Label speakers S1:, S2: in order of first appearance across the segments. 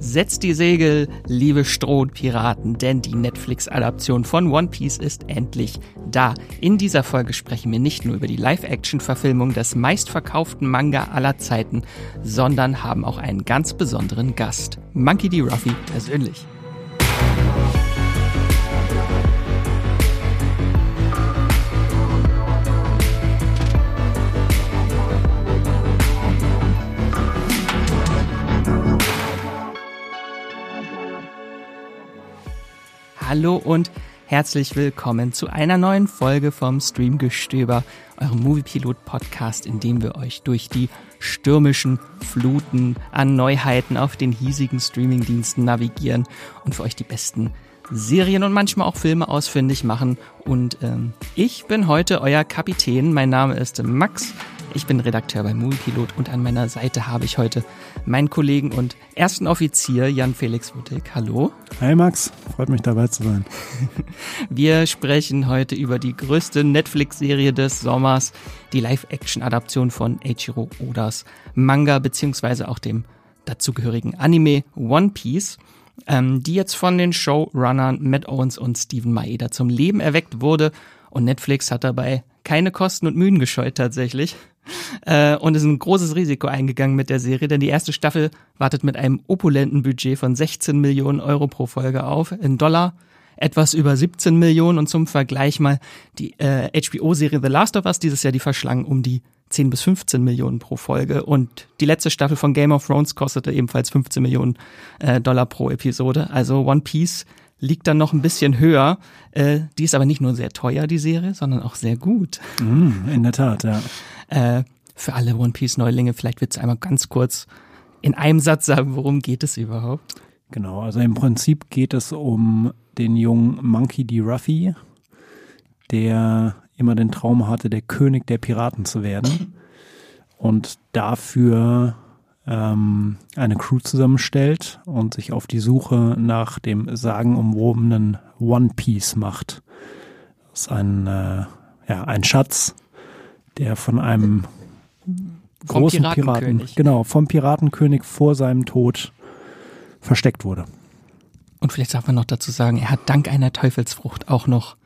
S1: Setzt die Segel, liebe Strohpiraten, denn die Netflix-Adaption von One Piece ist endlich da. In dieser Folge sprechen wir nicht nur über die Live-Action-Verfilmung des meistverkauften Manga aller Zeiten, sondern haben auch einen ganz besonderen Gast. Monkey D. Ruffy persönlich. Hallo und herzlich willkommen zu einer neuen Folge vom Streamgestöber, eurem Moviepilot-Podcast, in dem wir euch durch die stürmischen Fluten an Neuheiten auf den hiesigen Streamingdiensten navigieren und für euch die besten Serien und manchmal auch Filme ausfindig machen. Und ähm, ich bin heute euer Kapitän. Mein Name ist Max. Ich bin Redakteur bei Moviepilot und an meiner Seite habe ich heute meinen Kollegen und ersten Offizier Jan Felix Wuttig. Hallo.
S2: Hi Max, freut mich dabei zu sein.
S1: Wir sprechen heute über die größte Netflix-Serie des Sommers, die Live-Action-Adaption von Eiichiro Odas Manga beziehungsweise auch dem dazugehörigen Anime One Piece ähm, die jetzt von den Showrunnern Matt Owens und Stephen Maeda zum Leben erweckt wurde. Und Netflix hat dabei keine Kosten und Mühen gescheut tatsächlich äh, und ist ein großes Risiko eingegangen mit der Serie, denn die erste Staffel wartet mit einem opulenten Budget von 16 Millionen Euro pro Folge auf, in Dollar etwas über 17 Millionen und zum Vergleich mal die äh, HBO-Serie The Last of Us dieses Jahr, die verschlangen um die 10 bis 15 Millionen pro Folge und die letzte Staffel von Game of Thrones kostete ebenfalls 15 Millionen äh, Dollar pro Episode. Also One Piece liegt dann noch ein bisschen höher. Äh, die ist aber nicht nur sehr teuer, die Serie, sondern auch sehr gut.
S2: Mm, in der Tat, ja.
S1: Äh, für alle One Piece Neulinge, vielleicht willst du einmal ganz kurz in einem Satz sagen, worum geht es überhaupt?
S2: Genau, also im Prinzip geht es um den jungen Monkey D. Ruffy, der immer den Traum hatte, der König der Piraten zu werden und dafür ähm, eine Crew zusammenstellt und sich auf die Suche nach dem sagenumwobenen One Piece macht. Das ist ein, äh, ja, ein Schatz, der von einem vom großen Piraten, genau, vom Piratenkönig vor seinem Tod versteckt wurde.
S1: Und vielleicht darf man noch dazu sagen, er hat dank einer Teufelsfrucht auch noch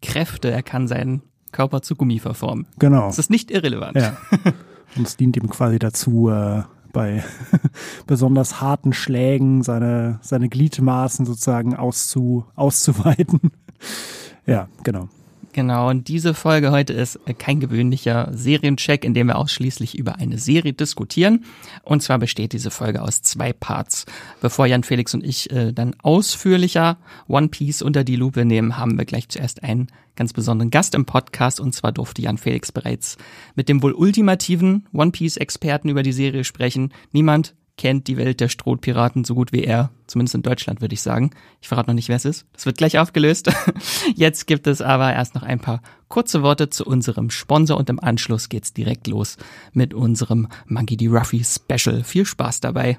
S1: Kräfte. Er kann seinen Körper zu Gummi verformen.
S2: Genau.
S1: Das ist nicht irrelevant.
S2: Ja. Und es dient ihm quasi dazu, äh, bei besonders harten Schlägen seine, seine Gliedmaßen sozusagen auszu, auszuweiten. ja, genau.
S1: Genau, und diese Folge heute ist kein gewöhnlicher Seriencheck, in dem wir ausschließlich über eine Serie diskutieren. Und zwar besteht diese Folge aus zwei Parts. Bevor Jan Felix und ich äh, dann ausführlicher One Piece unter die Lupe nehmen, haben wir gleich zuerst einen ganz besonderen Gast im Podcast. Und zwar durfte Jan Felix bereits mit dem wohl ultimativen One Piece Experten über die Serie sprechen. Niemand kennt die Welt der Strohpiraten so gut wie er, zumindest in Deutschland würde ich sagen. Ich verrate noch nicht, wer es ist. Das wird gleich aufgelöst. Jetzt gibt es aber erst noch ein paar kurze Worte zu unserem Sponsor und im Anschluss geht's direkt los mit unserem Monkey D. Ruffy Special. Viel Spaß dabei.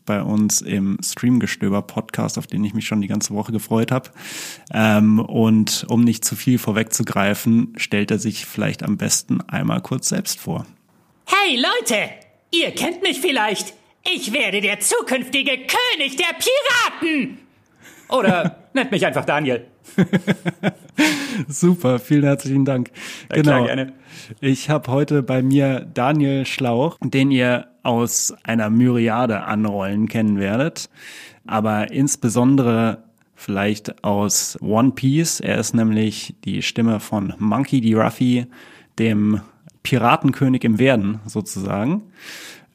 S2: bei uns im Streamgestöber Podcast, auf den ich mich schon die ganze Woche gefreut habe. Ähm, und um nicht zu viel vorwegzugreifen, stellt er sich vielleicht am besten einmal kurz selbst vor.
S3: Hey Leute, ihr kennt mich vielleicht. Ich werde der zukünftige König der Piraten.
S4: Oder nennt mich einfach Daniel.
S2: Super, vielen herzlichen Dank.
S4: Ja, genau. Klar, gerne.
S2: Ich habe heute bei mir Daniel Schlauch, den ihr aus einer Myriade an Rollen kennen werdet, aber insbesondere vielleicht aus One Piece. Er ist nämlich die Stimme von Monkey D. Ruffy, dem Piratenkönig im Werden sozusagen.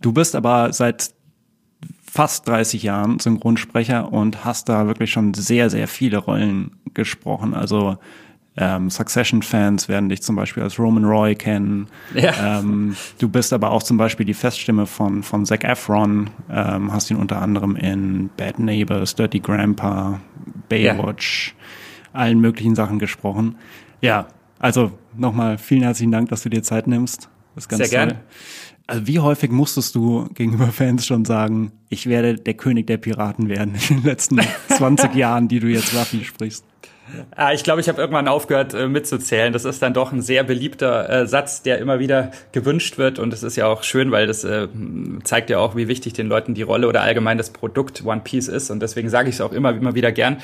S2: Du bist aber seit fast 30 Jahren Synchronsprecher und hast da wirklich schon sehr, sehr viele Rollen gesprochen. Also ähm, Succession-Fans werden dich zum Beispiel als Roman Roy kennen. Ja. Ähm, du bist aber auch zum Beispiel die Feststimme von, von Zac Efron, ähm, hast ihn unter anderem in Bad Neighbors, Dirty Grandpa, Baywatch, ja. allen möglichen Sachen gesprochen. Ja, also nochmal vielen herzlichen Dank, dass du dir Zeit nimmst.
S4: Das Sehr toll. gerne.
S2: Also wie häufig musstest du gegenüber Fans schon sagen, ich werde der König der Piraten werden in den letzten 20 Jahren, die du jetzt Ruffy sprichst?
S4: Ah, ich glaube, ich habe irgendwann aufgehört äh, mitzuzählen. Das ist dann doch ein sehr beliebter äh, Satz, der immer wieder gewünscht wird. Und es ist ja auch schön, weil das äh, zeigt ja auch, wie wichtig den Leuten die Rolle oder allgemein das Produkt One Piece ist. Und deswegen sage ich es auch immer, immer wieder gern.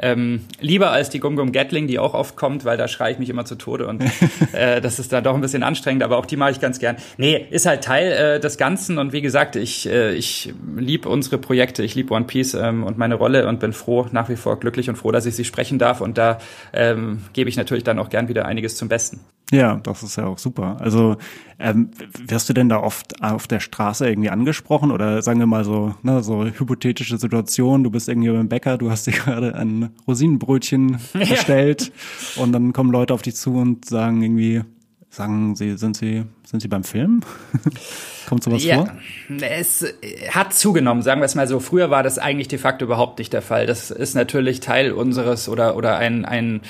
S4: Ähm, lieber als die Gum Gum Gatling, die auch oft kommt, weil da schreie ich mich immer zu Tode. Und äh, das ist dann doch ein bisschen anstrengend, aber auch die mache ich ganz gern. Nee, ist halt Teil äh, des Ganzen. Und wie gesagt, ich, äh, ich liebe unsere Projekte. Ich liebe One Piece ähm, und meine Rolle und bin froh, nach wie vor glücklich und froh, dass ich sie sprechen darf. Und da ähm, gebe ich natürlich dann auch gern wieder einiges zum Besten.
S2: Ja, das ist ja auch super. Also ähm, wirst du denn da oft auf der Straße irgendwie angesprochen oder sagen wir mal so, ne, so hypothetische Situation, du bist irgendwie beim Bäcker, du hast dir gerade ein Rosinenbrötchen bestellt ja. und dann kommen Leute auf dich zu und sagen irgendwie, sagen sie, sind sie, sind sie beim Film? Kommt sowas ja, vor?
S4: Es hat zugenommen, sagen wir es mal so. Früher war das eigentlich de facto überhaupt nicht der Fall. Das ist natürlich Teil unseres oder oder ein ein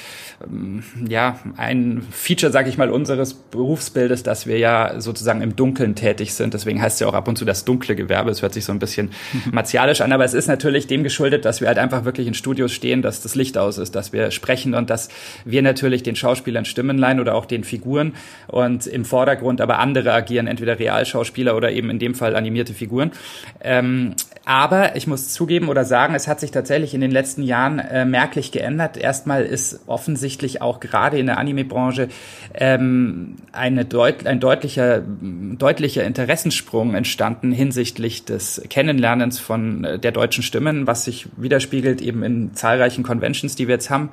S4: ähm, ja ein Feature, sage ich mal, unseres Berufsbildes, dass wir ja sozusagen im Dunkeln tätig sind. Deswegen heißt es ja auch ab und zu das dunkle Gewerbe. Es hört sich so ein bisschen mhm. martialisch an, aber es ist natürlich dem geschuldet, dass wir halt einfach wirklich in Studios stehen, dass das Licht aus ist, dass wir sprechen und dass wir natürlich den Schauspielern Stimmen leihen oder auch den Figuren und im Vordergrund aber andere agieren, entweder Realschauspieler Schauspieler oder eben in dem Fall animierte Figuren. Ähm, aber ich muss zugeben oder sagen, es hat sich tatsächlich in den letzten Jahren äh, merklich geändert. Erstmal ist offensichtlich auch gerade in der Anime-Branche ähm, eine deut ein deutlicher, deutlicher Interessensprung entstanden hinsichtlich des Kennenlernens von äh, der deutschen Stimmen, was sich widerspiegelt eben in zahlreichen Conventions, die wir jetzt haben,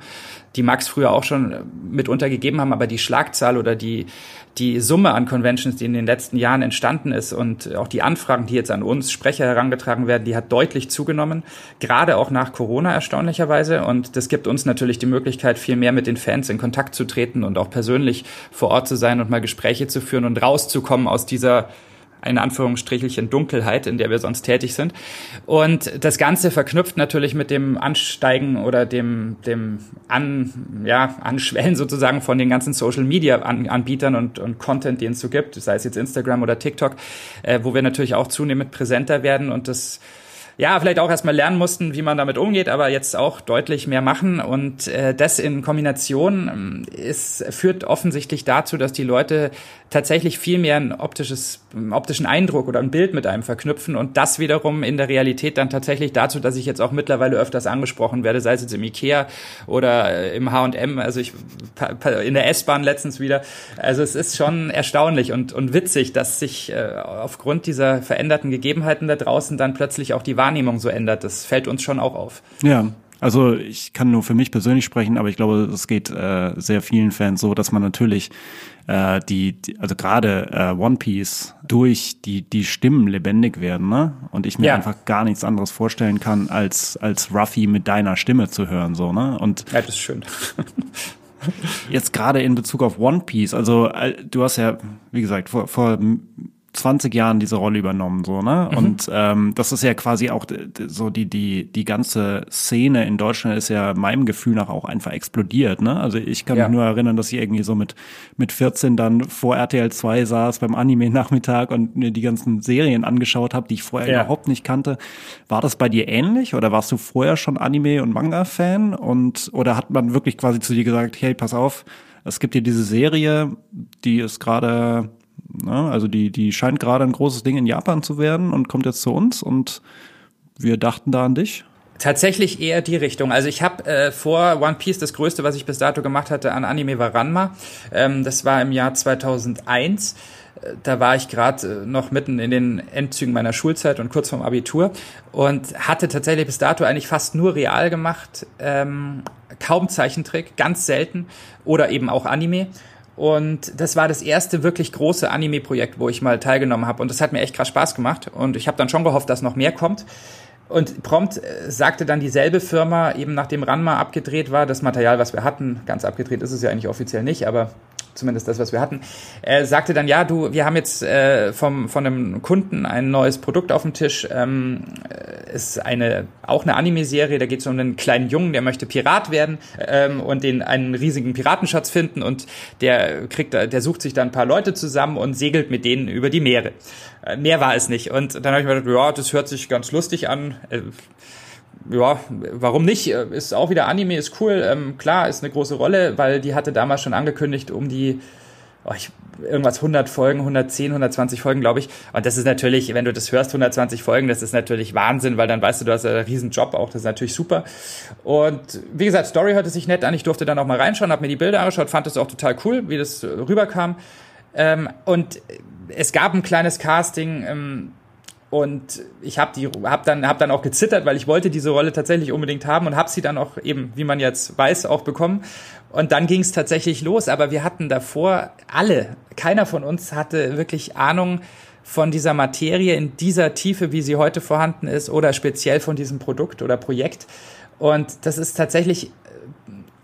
S4: die Max früher auch schon mitunter gegeben haben, aber die Schlagzahl oder die die Summe an Conventions, die in den letzten Jahren entstanden ist und auch die Anfragen, die jetzt an uns Sprecher herangetragen werden, die hat deutlich zugenommen, gerade auch nach Corona erstaunlicherweise. Und das gibt uns natürlich die Möglichkeit, viel mehr mit den Fans in Kontakt zu treten und auch persönlich vor Ort zu sein und mal Gespräche zu führen und rauszukommen aus dieser in Anführungsstrichelchen Dunkelheit, in der wir sonst tätig sind. Und das Ganze verknüpft natürlich mit dem Ansteigen oder dem, dem An, ja, Anschwellen sozusagen von den ganzen Social Media Anbietern und, und Content, den es so gibt, sei es jetzt Instagram oder TikTok, äh, wo wir natürlich auch zunehmend präsenter werden und das ja, vielleicht auch erstmal lernen mussten, wie man damit umgeht, aber jetzt auch deutlich mehr machen. Und äh, das in Kombination ähm, ist, führt offensichtlich dazu, dass die Leute tatsächlich viel mehr ein optisches, einen optischen Eindruck oder ein Bild mit einem verknüpfen und das wiederum in der Realität dann tatsächlich dazu, dass ich jetzt auch mittlerweile öfters angesprochen werde, sei es jetzt im Ikea oder äh, im H&M, also ich in der S-Bahn letztens wieder. Also es ist schon erstaunlich und, und witzig, dass sich äh, aufgrund dieser veränderten Gegebenheiten da draußen dann plötzlich auch die Wahrnehmung so ändert. Das fällt uns schon auch auf.
S2: Ja, also ich kann nur für mich persönlich sprechen, aber ich glaube, es geht äh, sehr vielen Fans so, dass man natürlich äh, die, die also gerade äh, One Piece durch die die Stimmen lebendig werden, ne? Und ich mir ja. einfach gar nichts anderes vorstellen kann, als als Ruffy mit deiner Stimme zu hören, so ne? Und
S4: ja, das ist schön.
S2: jetzt gerade in Bezug auf One Piece, also äh, du hast ja, wie gesagt, vor, vor 20 Jahren diese Rolle übernommen, so, ne? Mhm. Und ähm, das ist ja quasi auch so die, die, die ganze Szene in Deutschland ist ja meinem Gefühl nach auch einfach explodiert, ne? Also ich kann ja. mich nur erinnern, dass ich irgendwie so mit, mit 14 dann vor RTL 2 saß beim Anime-Nachmittag und mir die ganzen Serien angeschaut habe, die ich vorher ja. überhaupt nicht kannte. War das bei dir ähnlich oder warst du vorher schon Anime- und Manga-Fan? Und oder hat man wirklich quasi zu dir gesagt, hey, pass auf, es gibt hier diese Serie, die ist gerade Ne? Also die, die scheint gerade ein großes Ding in Japan zu werden und kommt jetzt zu uns und wir dachten da an dich.
S4: Tatsächlich eher die Richtung. Also ich habe äh, vor One Piece das Größte, was ich bis dato gemacht hatte an Anime war Ranma. Ähm, das war im Jahr 2001 da war ich gerade äh, noch mitten in den Endzügen meiner Schulzeit und kurz vorm Abitur und hatte tatsächlich bis dato eigentlich fast nur real gemacht, ähm, kaum Zeichentrick, ganz selten oder eben auch Anime. Und das war das erste wirklich große Anime-Projekt, wo ich mal teilgenommen habe. Und das hat mir echt krass Spaß gemacht. Und ich habe dann schon gehofft, dass noch mehr kommt. Und prompt äh, sagte dann dieselbe Firma, eben nachdem Ranma abgedreht war, das Material, was wir hatten, ganz abgedreht ist es ja eigentlich offiziell nicht, aber zumindest das, was wir hatten, äh, sagte dann, ja, du, wir haben jetzt äh, vom, von einem Kunden ein neues Produkt auf dem Tisch. Ähm, äh, ist eine auch eine Anime-Serie, da geht es um einen kleinen Jungen, der möchte Pirat werden ähm, und den einen riesigen Piratenschatz finden und der kriegt, der sucht sich da ein paar Leute zusammen und segelt mit denen über die Meere. Äh, mehr war es nicht. Und dann habe ich mir gedacht, ja, das hört sich ganz lustig an. Äh, ja, warum nicht? Ist auch wieder Anime, ist cool. Ähm, klar, ist eine große Rolle, weil die hatte damals schon angekündigt, um die oh, ich, irgendwas 100 Folgen, 110, 120 Folgen, glaube ich. Und das ist natürlich, wenn du das hörst, 120 Folgen, das ist natürlich Wahnsinn, weil dann weißt du, du hast einen riesen Job auch, das ist natürlich super. Und wie gesagt, Story hörte sich nett an. Ich durfte dann auch mal reinschauen, habe mir die Bilder angeschaut, fand das auch total cool, wie das rüberkam. Ähm, und es gab ein kleines Casting, ähm, und ich habe hab dann hab dann auch gezittert, weil ich wollte diese Rolle tatsächlich unbedingt haben und habe sie dann auch eben, wie man jetzt weiß, auch bekommen. Und dann ging es tatsächlich los. Aber wir hatten davor alle, keiner von uns hatte wirklich Ahnung von dieser Materie in dieser Tiefe, wie sie heute vorhanden ist, oder speziell von diesem Produkt oder Projekt. Und das ist tatsächlich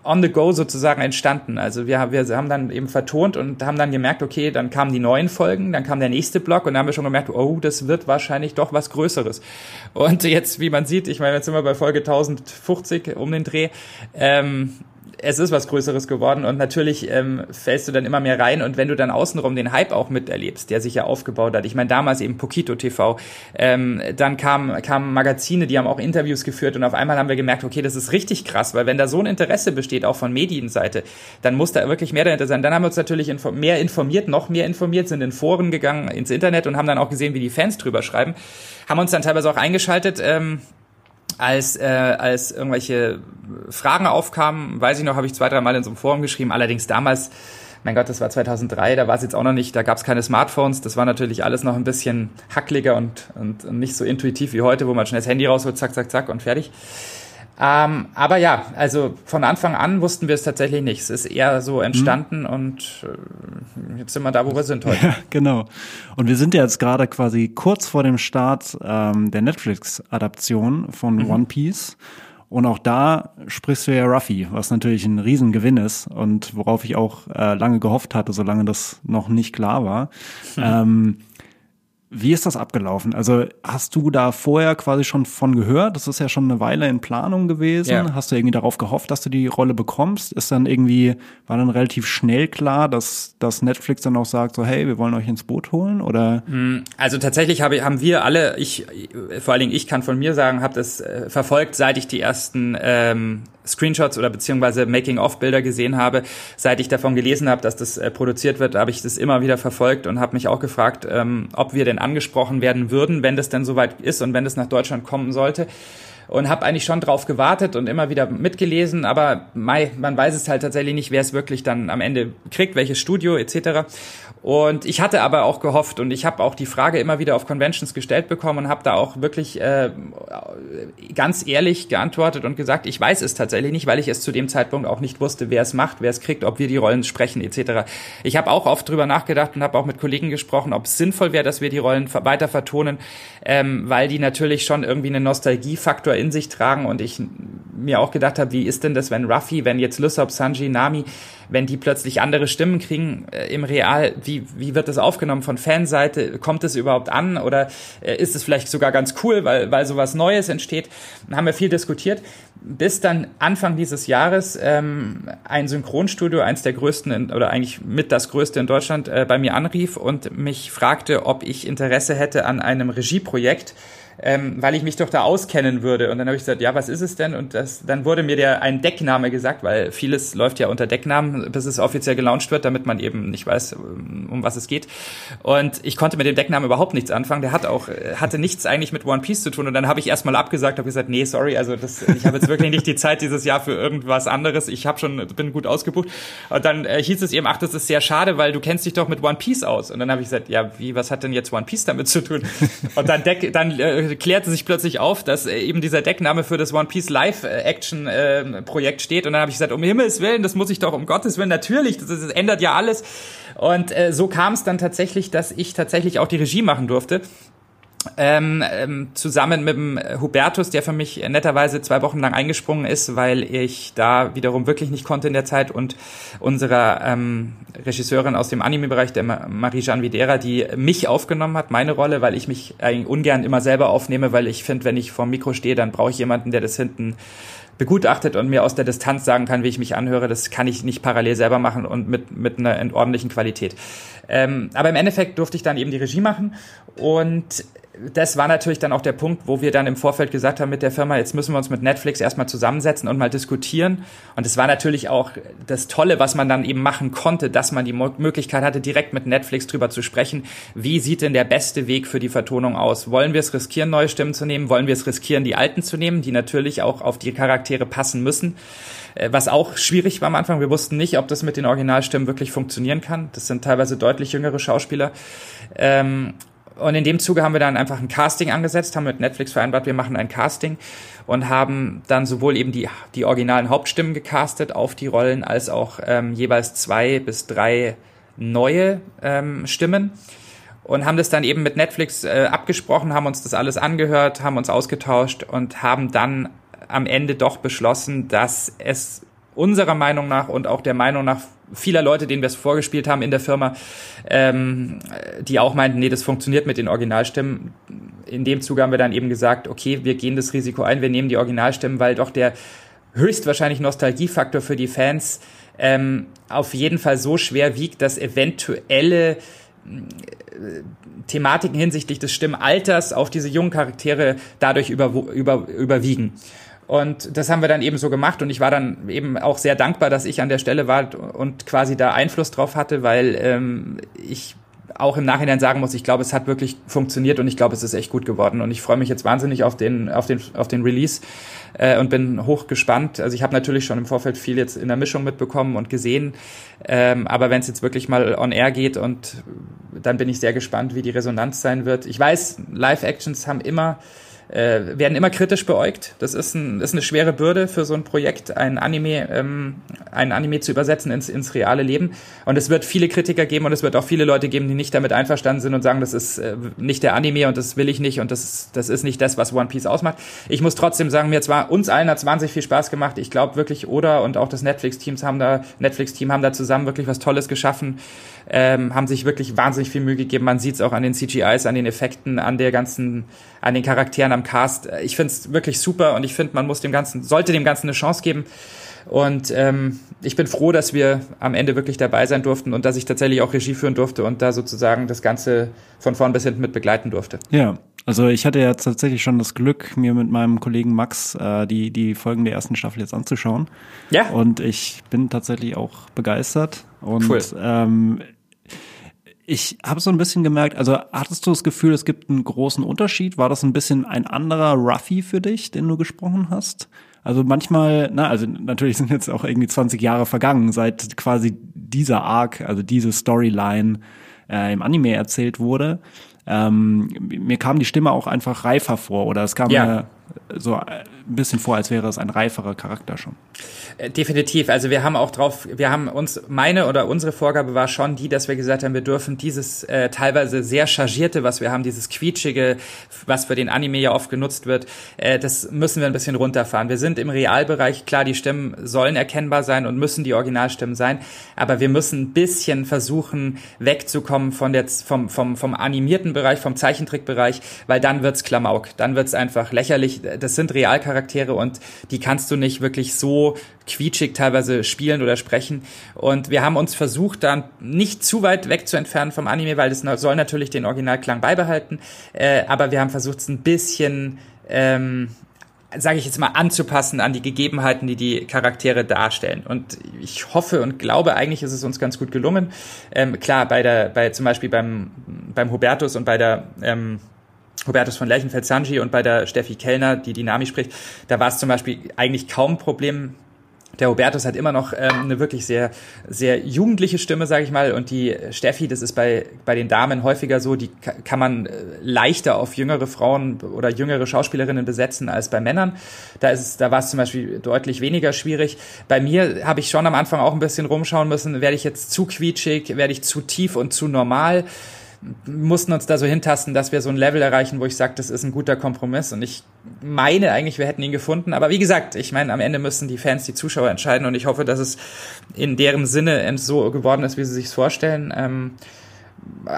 S4: on the go sozusagen entstanden. Also wir, wir haben dann eben vertont und haben dann gemerkt, okay, dann kamen die neuen Folgen, dann kam der nächste Block und dann haben wir schon gemerkt, oh, das wird wahrscheinlich doch was Größeres. Und jetzt, wie man sieht, ich meine, jetzt sind wir bei Folge 1050 um den Dreh, ähm, es ist was Größeres geworden und natürlich ähm, fällst du dann immer mehr rein und wenn du dann außenrum den Hype auch miterlebst, der sich ja aufgebaut hat. Ich meine, damals eben Pokito TV, ähm, dann kamen kam Magazine, die haben auch Interviews geführt und auf einmal haben wir gemerkt, okay, das ist richtig krass, weil wenn da so ein Interesse besteht, auch von Medienseite, dann muss da wirklich mehr dahinter sein. Dann haben wir uns natürlich info mehr informiert, noch mehr informiert, sind in Foren gegangen, ins Internet und haben dann auch gesehen, wie die Fans drüber schreiben, haben uns dann teilweise auch eingeschaltet, ähm, als, äh, als irgendwelche Fragen aufkamen, weiß ich noch, habe ich zwei, drei Mal in so einem Forum geschrieben. Allerdings damals, mein Gott, das war 2003, da war es jetzt auch noch nicht, da gab es keine Smartphones. Das war natürlich alles noch ein bisschen hackliger und, und, und nicht so intuitiv wie heute, wo man schnell das Handy rausholt, zack, zack, zack und fertig. Ähm, aber ja, also von Anfang an wussten wir es tatsächlich nicht. Es ist eher so entstanden mhm. und äh, jetzt sind wir da, wo wir sind heute.
S2: Ja, genau. Und wir sind ja jetzt gerade quasi kurz vor dem Start ähm, der Netflix-Adaption von mhm. One Piece. Und auch da sprichst du ja Ruffy, was natürlich ein Riesengewinn ist und worauf ich auch äh, lange gehofft hatte, solange das noch nicht klar war. Mhm. Ähm, wie ist das abgelaufen? Also hast du da vorher quasi schon von gehört? Das ist ja schon eine Weile in Planung gewesen. Ja. Hast du irgendwie darauf gehofft, dass du die Rolle bekommst? Ist dann irgendwie, war dann relativ schnell klar, dass, dass Netflix dann auch sagt, so hey, wir wollen euch ins Boot holen? Oder?
S4: Hm, also tatsächlich habe, haben wir alle, ich, vor allen Dingen ich kann von mir sagen, habe das äh, verfolgt, seit ich die ersten ähm, Screenshots oder beziehungsweise Making-of-Bilder gesehen habe, seit ich davon gelesen habe, dass das äh, produziert wird, habe ich das immer wieder verfolgt und habe mich auch gefragt, ähm, ob wir denn angesprochen werden würden, wenn das denn soweit ist und wenn das nach Deutschland kommen sollte und habe eigentlich schon drauf gewartet und immer wieder mitgelesen, aber mei, man weiß es halt tatsächlich nicht, wer es wirklich dann am Ende kriegt, welches Studio etc. Und ich hatte aber auch gehofft und ich habe auch die Frage immer wieder auf Conventions gestellt bekommen und habe da auch wirklich äh, ganz ehrlich geantwortet und gesagt, ich weiß es tatsächlich nicht, weil ich es zu dem Zeitpunkt auch nicht wusste, wer es macht, wer es kriegt, ob wir die Rollen sprechen etc. Ich habe auch oft drüber nachgedacht und habe auch mit Kollegen gesprochen, ob es sinnvoll wäre, dass wir die Rollen weiter vertonen, ähm, weil die natürlich schon irgendwie einen Nostalgiefaktor in sich tragen und ich mir auch gedacht habe, wie ist denn das, wenn Ruffy, wenn jetzt Lysop, Sanji, Nami, wenn die plötzlich andere Stimmen kriegen äh, im Real, wie, wie wird das aufgenommen von Fanseite? Kommt es überhaupt an oder äh, ist es vielleicht sogar ganz cool, weil, weil sowas Neues entsteht? Haben wir viel diskutiert, bis dann Anfang dieses Jahres ähm, ein Synchronstudio, eins der größten in, oder eigentlich mit das größte in Deutschland, äh, bei mir anrief und mich fragte, ob ich Interesse hätte an einem Regieprojekt ähm, weil ich mich doch da auskennen würde. Und dann habe ich gesagt, ja, was ist es denn? Und das, dann wurde mir der ein Deckname gesagt, weil vieles läuft ja unter Decknamen, bis es offiziell gelauncht wird, damit man eben nicht weiß, um was es geht. Und ich konnte mit dem Decknamen überhaupt nichts anfangen. Der hat auch hatte nichts eigentlich mit One Piece zu tun. Und dann habe ich erstmal abgesagt, habe gesagt, nee, sorry, also das, ich habe jetzt wirklich nicht die Zeit dieses Jahr für irgendwas anderes. Ich habe schon bin gut ausgebucht. Und dann äh, hieß es eben, ach, das ist sehr schade, weil du kennst dich doch mit One Piece aus. Und dann habe ich gesagt, ja, wie, was hat denn jetzt One Piece damit zu tun? Und dann, Deck, dann äh, klärte sich plötzlich auf, dass äh, eben dieser Deckname für das One Piece Live-Action-Projekt äh, steht. Und dann habe ich gesagt, um Himmels Willen, das muss ich doch um Gottes Willen, natürlich, das, das ändert ja alles. Und äh, so kam es dann tatsächlich, dass ich tatsächlich auch die Regie machen durfte ähm, ähm, zusammen mit dem Hubertus, der für mich netterweise zwei Wochen lang eingesprungen ist, weil ich da wiederum wirklich nicht konnte in der Zeit und unserer ähm, Regisseurin aus dem Anime-Bereich, der Marie-Jeanne Videra, die mich aufgenommen hat, meine Rolle, weil ich mich eigentlich ungern immer selber aufnehme, weil ich finde, wenn ich vor dem Mikro stehe, dann brauche ich jemanden, der das hinten begutachtet und mir aus der Distanz sagen kann, wie ich mich anhöre. Das kann ich nicht parallel selber machen und mit, mit einer ordentlichen Qualität. Ähm, aber im Endeffekt durfte ich dann eben die Regie machen und das war natürlich dann auch der Punkt, wo wir dann im Vorfeld gesagt haben mit der Firma, jetzt müssen wir uns mit Netflix erstmal zusammensetzen und mal diskutieren. Und es war natürlich auch das Tolle, was man dann eben machen konnte, dass man die Möglichkeit hatte, direkt mit Netflix drüber zu sprechen. Wie sieht denn der beste Weg für die Vertonung aus? Wollen wir es riskieren, neue Stimmen zu nehmen? Wollen wir es riskieren, die alten zu nehmen, die natürlich auch auf die Charaktere passen müssen? Äh, was auch schwierig war am Anfang. Wir wussten nicht, ob das mit den Originalstimmen wirklich funktionieren kann. Das sind teilweise deutlich jüngere Schauspieler. Ähm, und in dem Zuge haben wir dann einfach ein Casting angesetzt, haben mit Netflix vereinbart, wir machen ein Casting und haben dann sowohl eben die, die originalen Hauptstimmen gecastet auf die Rollen, als auch ähm, jeweils zwei bis drei neue ähm, Stimmen und haben das dann eben mit Netflix äh, abgesprochen, haben uns das alles angehört, haben uns ausgetauscht und haben dann am Ende doch beschlossen, dass es unserer Meinung nach und auch der Meinung nach vieler Leute, denen wir es vorgespielt haben in der Firma, ähm, die auch meinten, nee, das funktioniert mit den Originalstimmen. In dem Zuge haben wir dann eben gesagt, okay, wir gehen das Risiko ein, wir nehmen die Originalstimmen, weil doch der höchstwahrscheinlich Nostalgiefaktor für die Fans ähm, auf jeden Fall so schwer wiegt, dass eventuelle äh, Thematiken hinsichtlich des Stimmalters auf diese jungen Charaktere dadurch über, über, überwiegen. Und das haben wir dann eben so gemacht und ich war dann eben auch sehr dankbar, dass ich an der Stelle war und quasi da Einfluss drauf hatte, weil ähm, ich auch im Nachhinein sagen muss, ich glaube, es hat wirklich funktioniert und ich glaube, es ist echt gut geworden. Und ich freue mich jetzt wahnsinnig auf den, auf den, auf den Release äh, und bin hoch gespannt. Also ich habe natürlich schon im Vorfeld viel jetzt in der Mischung mitbekommen und gesehen. Ähm, aber wenn es jetzt wirklich mal on air geht und dann bin ich sehr gespannt, wie die Resonanz sein wird. Ich weiß, Live-Actions haben immer äh, werden immer kritisch beäugt. Das ist, ein, ist eine schwere Bürde für so ein Projekt, ein Anime, ähm, ein Anime zu übersetzen ins, ins reale Leben. Und es wird viele Kritiker geben und es wird auch viele Leute geben, die nicht damit einverstanden sind und sagen, das ist äh, nicht der Anime und das will ich nicht und das, das ist nicht das, was One Piece ausmacht. Ich muss trotzdem sagen, mir zwar uns allen hat es wahnsinnig viel Spaß gemacht. Ich glaube wirklich, Oda und auch das Netflix-Teams haben da, Netflix-Team haben da zusammen wirklich was Tolles geschaffen ähm, haben sich wirklich wahnsinnig viel Mühe gegeben. Man sieht es auch an den CGIs, an den Effekten, an der ganzen, an den Charakteren am Cast. Ich finde es wirklich super und ich finde, man muss dem Ganzen, sollte dem Ganzen eine Chance geben. Und ähm, ich bin froh, dass wir am Ende wirklich dabei sein durften und dass ich tatsächlich auch Regie führen durfte und da sozusagen das Ganze von vorn bis hinten mit begleiten durfte.
S2: Ja, also ich hatte ja tatsächlich schon das Glück, mir mit meinem Kollegen Max äh, die, die Folgen der ersten Staffel jetzt anzuschauen. Ja. Und ich bin tatsächlich auch begeistert. Und cool. ähm, ich habe so ein bisschen gemerkt, also hattest du das Gefühl, es gibt einen großen Unterschied? War das ein bisschen ein anderer Ruffy für dich, den du gesprochen hast? Also manchmal, na, also natürlich sind jetzt auch irgendwie 20 Jahre vergangen, seit quasi dieser Arc, also diese Storyline äh, im Anime erzählt wurde. Ähm, mir kam die Stimme auch einfach reifer vor oder es kam ja. mir so ein bisschen vor, als wäre es ein reiferer Charakter schon.
S4: Äh, definitiv. Also wir haben auch drauf, wir haben uns, meine oder unsere Vorgabe war schon die, dass wir gesagt haben, wir dürfen dieses äh, teilweise sehr chargierte, was wir haben, dieses quietschige, was für den Anime ja oft genutzt wird, äh, das müssen wir ein bisschen runterfahren. Wir sind im Realbereich, klar, die Stimmen sollen erkennbar sein und müssen die Originalstimmen sein, aber wir müssen ein bisschen versuchen, wegzukommen von der, vom, vom, vom animierten Bereich, vom Zeichentrickbereich, weil dann wird's Klamauk, dann wird's einfach lächerlich das sind Realcharaktere und die kannst du nicht wirklich so quietschig teilweise spielen oder sprechen. Und wir haben uns versucht, dann nicht zu weit weg zu entfernen vom Anime, weil das soll natürlich den Originalklang beibehalten. Äh, aber wir haben versucht, es ein bisschen ähm, sage ich jetzt mal, anzupassen an die Gegebenheiten, die die Charaktere darstellen. Und ich hoffe und glaube, eigentlich ist es uns ganz gut gelungen. Ähm, klar, bei der, bei zum Beispiel beim beim Hubertus und bei der ähm, Hubertus von Lerchenfeld-Sanji und bei der Steffi Kellner, die Dynami spricht, da war es zum Beispiel eigentlich kaum ein Problem, der Hubertus hat immer noch ähm, eine wirklich sehr, sehr jugendliche Stimme, sage ich mal. Und die Steffi, das ist bei, bei den Damen häufiger so, die kann man äh, leichter auf jüngere Frauen oder jüngere Schauspielerinnen besetzen als bei Männern. Da, ist es, da war es zum Beispiel deutlich weniger schwierig. Bei mir habe ich schon am Anfang auch ein bisschen rumschauen müssen, werde ich jetzt zu quietschig, werde ich zu tief und zu normal mussten uns da so hintasten, dass wir so ein Level erreichen, wo ich sage, das ist ein guter Kompromiss. Und ich meine eigentlich, wir hätten ihn gefunden. Aber wie gesagt, ich meine, am Ende müssen die Fans, die Zuschauer entscheiden. Und ich hoffe, dass es in deren Sinne so geworden ist, wie sie sich vorstellen. Ähm,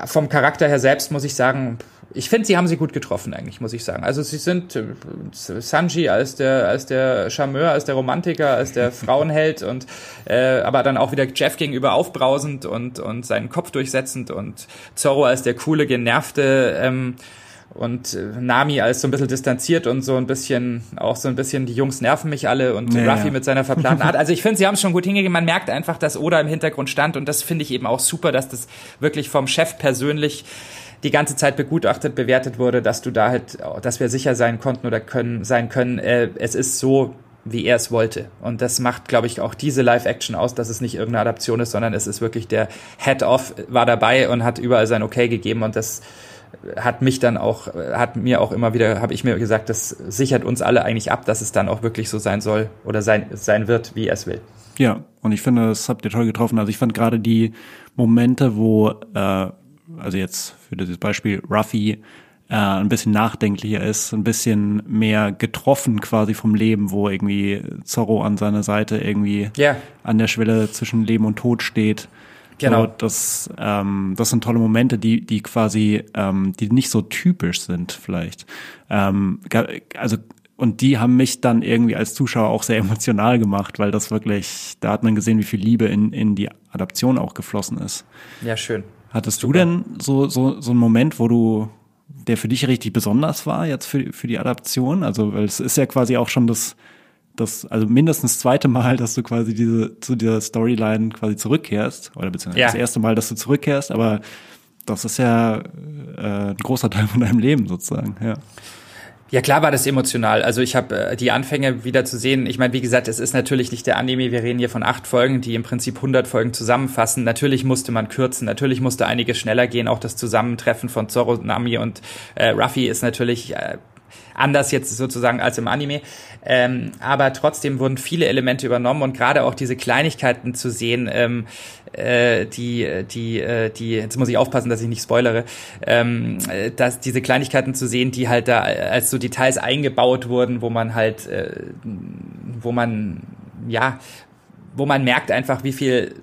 S4: vom Charakter her selbst muss ich sagen, ich finde, sie haben sie gut getroffen, eigentlich, muss ich sagen. Also sie sind äh, Sanji als der, als der Charmeur, als der Romantiker, als der Frauenheld und äh, aber dann auch wieder Jeff gegenüber aufbrausend und, und seinen Kopf durchsetzend und Zorro als der coole, genervte ähm, und äh, Nami als so ein bisschen distanziert und so ein bisschen, auch so ein bisschen, die Jungs nerven mich alle und ja, Ruffy ja. mit seiner verplanten Art. Also ich finde, sie haben es schon gut hingegeben. Man merkt einfach, dass Oda im Hintergrund stand und das finde ich eben auch super, dass das wirklich vom Chef persönlich die ganze Zeit begutachtet, bewertet wurde, dass du da halt, dass wir sicher sein konnten oder können, sein können, äh, es ist so, wie er es wollte. Und das macht, glaube ich, auch diese Live-Action aus, dass es nicht irgendeine Adaption ist, sondern es ist wirklich der Head-Off war dabei und hat überall sein Okay gegeben und das hat mich dann auch, hat mir auch immer wieder, habe ich mir gesagt, das sichert uns alle eigentlich ab, dass es dann auch wirklich so sein soll oder sein, sein wird, wie er es will.
S2: Ja, und ich finde, das habt ihr toll getroffen. Also ich fand gerade die Momente, wo, äh, also jetzt für dieses Beispiel Ruffy äh, ein bisschen nachdenklicher ist, ein bisschen mehr getroffen quasi vom Leben, wo irgendwie Zorro an seiner Seite irgendwie yeah. an der Schwelle zwischen Leben und Tod steht. Genau. So, das, ähm, das sind tolle Momente, die, die quasi, ähm, die nicht so typisch sind, vielleicht. Ähm, also, und die haben mich dann irgendwie als Zuschauer auch sehr emotional gemacht, weil das wirklich, da hat man gesehen, wie viel Liebe in, in die Adaption auch geflossen ist.
S4: Ja, schön.
S2: Hattest Super. du denn so, so, so einen Moment, wo du, der für dich richtig besonders war, jetzt für, für die Adaption? Also, weil es ist ja quasi auch schon das, das, also mindestens zweite Mal, dass du quasi diese, zu dieser Storyline quasi zurückkehrst, oder beziehungsweise ja. das erste Mal, dass du zurückkehrst, aber das ist ja äh, ein großer Teil von deinem Leben sozusagen, ja.
S4: Ja, klar war das emotional. Also ich habe äh, die Anfänge wieder zu sehen. Ich meine, wie gesagt, es ist natürlich nicht der Anime. Wir reden hier von acht Folgen, die im Prinzip 100 Folgen zusammenfassen. Natürlich musste man kürzen. Natürlich musste einiges schneller gehen. Auch das Zusammentreffen von Zorro, Nami und äh, Ruffy ist natürlich äh, anders jetzt sozusagen als im Anime. Ähm, aber trotzdem wurden viele Elemente übernommen und gerade auch diese Kleinigkeiten zu sehen, ähm, äh, die, die, äh, die, jetzt muss ich aufpassen, dass ich nicht spoilere, ähm, dass diese Kleinigkeiten zu sehen, die halt da als so Details eingebaut wurden, wo man halt, äh, wo man, ja, wo man merkt einfach, wie viel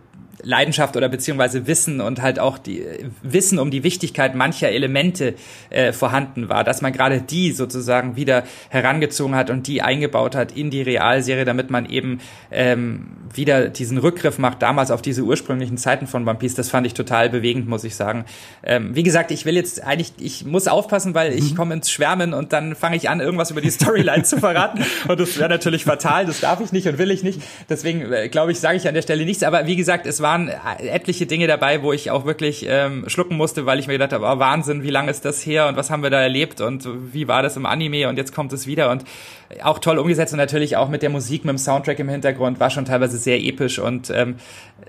S4: Leidenschaft oder beziehungsweise Wissen und halt auch die Wissen um die Wichtigkeit mancher Elemente äh, vorhanden war, dass man gerade die sozusagen wieder herangezogen hat und die eingebaut hat in die Realserie, damit man eben ähm, wieder diesen Rückgriff macht, damals auf diese ursprünglichen Zeiten von One Piece. Das fand ich total bewegend, muss ich sagen. Ähm, wie gesagt, ich will jetzt eigentlich, ich muss aufpassen, weil ich mhm. komme ins Schwärmen und dann fange ich an, irgendwas über die Storyline zu verraten. Und das wäre natürlich fatal, das darf ich nicht und will ich nicht. Deswegen äh, glaube ich, sage ich an der Stelle nichts. Aber wie gesagt, es war waren etliche Dinge dabei, wo ich auch wirklich ähm, schlucken musste, weil ich mir gedacht habe, oh, Wahnsinn, wie lange ist das her und was haben wir da erlebt und wie war das im Anime und jetzt kommt es wieder und auch toll umgesetzt und natürlich auch mit der Musik, mit dem Soundtrack im Hintergrund, war schon teilweise sehr episch und ähm,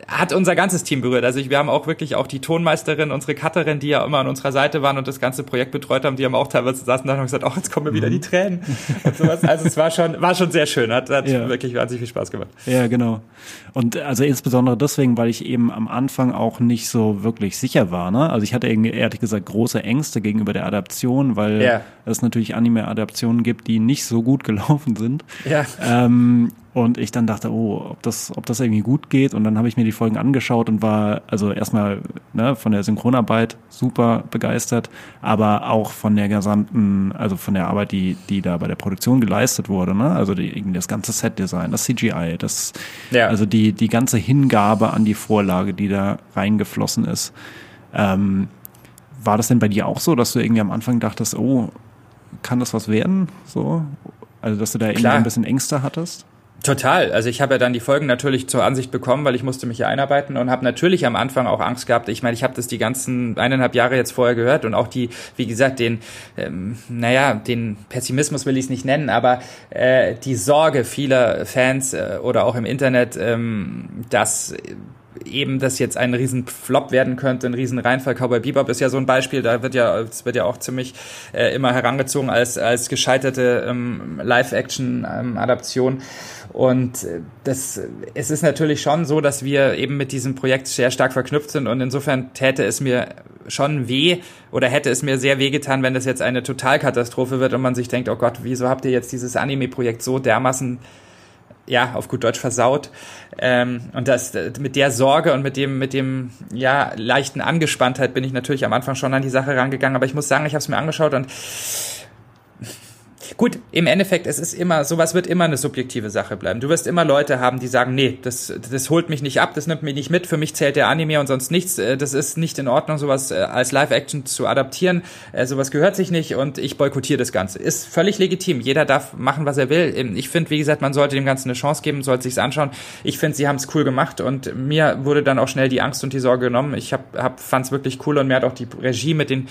S4: hat unser ganzes Team berührt. Also ich, wir haben auch wirklich auch die Tonmeisterin, unsere Cutterin, die ja immer an unserer Seite waren und das ganze Projekt betreut haben, die haben auch teilweise saßen da und gesagt, oh, jetzt kommen mir wieder die. Tränen und sowas. Also es war schon, war schon sehr schön, hat, hat ja. wirklich wahnsinnig viel Spaß gemacht.
S2: Ja, genau. Und also insbesondere deswegen, weil ich eben am Anfang auch nicht so wirklich sicher war. Ne? Also ich hatte irgendwie ehrlich gesagt große Ängste gegenüber der Adaption, weil ja. es natürlich Anime-Adaptionen gibt, die nicht so gut gelaufen sind. Ja. Ähm, und ich dann dachte, oh, ob das, ob das irgendwie gut geht. Und dann habe ich mir die Folgen angeschaut und war also erstmal ne, von der Synchronarbeit super begeistert, aber auch von der gesamten, also von der Arbeit, die, die da bei der Produktion geleistet wurde. Ne? Also die, das ganze Setdesign, das CGI, das, ja. also die, die ganze Hingabe an die Vorlage, die da reingeflossen ist. Ähm, war das denn bei dir auch so, dass du irgendwie am Anfang dachtest, oh, kann das was werden? So? Also, dass du da irgendwie ein bisschen Ängste hattest?
S4: Total. Also ich habe ja dann die Folgen natürlich zur Ansicht bekommen, weil ich musste mich hier einarbeiten und habe natürlich am Anfang auch Angst gehabt. Ich meine, ich habe das die ganzen eineinhalb Jahre jetzt vorher gehört und auch die, wie gesagt, den, ähm, naja, den Pessimismus will ich es nicht nennen, aber äh, die Sorge vieler Fans äh, oder auch im Internet, ähm, dass eben das jetzt ein riesen Flop werden könnte, ein riesen Reinfall. Cowboy Bebop ist ja so ein Beispiel, da wird ja, es wird ja auch ziemlich äh, immer herangezogen als, als gescheiterte ähm, Live-Action-Adaption. Ähm, und äh, das, es ist natürlich schon so, dass wir eben mit diesem Projekt sehr stark verknüpft sind und insofern täte es mir schon weh oder hätte es mir sehr weh getan, wenn das jetzt eine Totalkatastrophe wird und man sich denkt, oh Gott, wieso habt ihr jetzt dieses Anime-Projekt so dermaßen ja, auf gut Deutsch versaut. Ähm, und das mit der Sorge und mit dem, mit dem ja, leichten Angespanntheit bin ich natürlich am Anfang schon an die Sache rangegangen. Aber ich muss sagen, ich habe es mir angeschaut und Gut, im Endeffekt, es ist immer, sowas wird immer eine subjektive Sache bleiben. Du wirst immer Leute haben, die sagen, nee, das, das holt mich nicht ab, das nimmt mich nicht mit, für mich zählt der Anime und sonst nichts. Äh, das ist nicht in Ordnung, sowas äh, als Live-Action zu adaptieren. Äh, sowas gehört sich nicht und ich boykottiere das Ganze. Ist völlig legitim. Jeder darf machen, was er will. Ähm, ich finde, wie gesagt, man sollte dem Ganzen eine Chance geben, sollte sich's anschauen. Ich finde, sie haben es cool gemacht und mir wurde dann auch schnell die Angst und die Sorge genommen. Ich hab, hab, fand es wirklich cool und mir hat auch die Regie mit den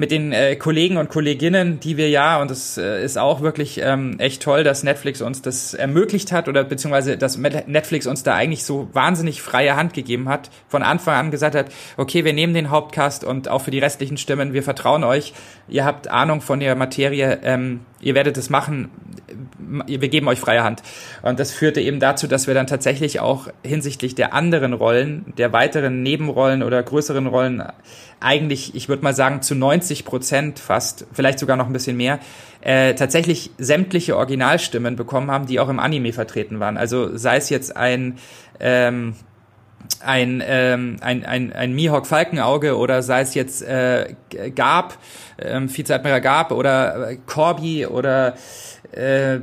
S4: mit den äh, Kollegen und Kolleginnen, die wir ja, und das äh, ist auch wirklich ähm, echt toll, dass Netflix uns das ermöglicht hat oder beziehungsweise dass Netflix uns da eigentlich so wahnsinnig freie Hand gegeben hat, von Anfang an gesagt hat, okay, wir nehmen den Hauptcast und auch für die restlichen Stimmen, wir vertrauen euch, ihr habt Ahnung von der Materie, ähm, ihr werdet es machen, wir geben euch freie Hand. Und das führte eben dazu, dass wir dann tatsächlich auch hinsichtlich der anderen Rollen, der weiteren Nebenrollen oder größeren Rollen eigentlich, ich würde mal sagen, zu 90 Prozent fast, vielleicht sogar noch ein bisschen mehr, äh, tatsächlich sämtliche Originalstimmen bekommen haben, die auch im Anime vertreten waren. Also sei es jetzt ein ähm, ein, ähm, ein, ein, ein Mihawk Falkenauge oder sei es jetzt äh, Gab, ähm, Vizeadmiral Gab oder äh, Corby oder äh,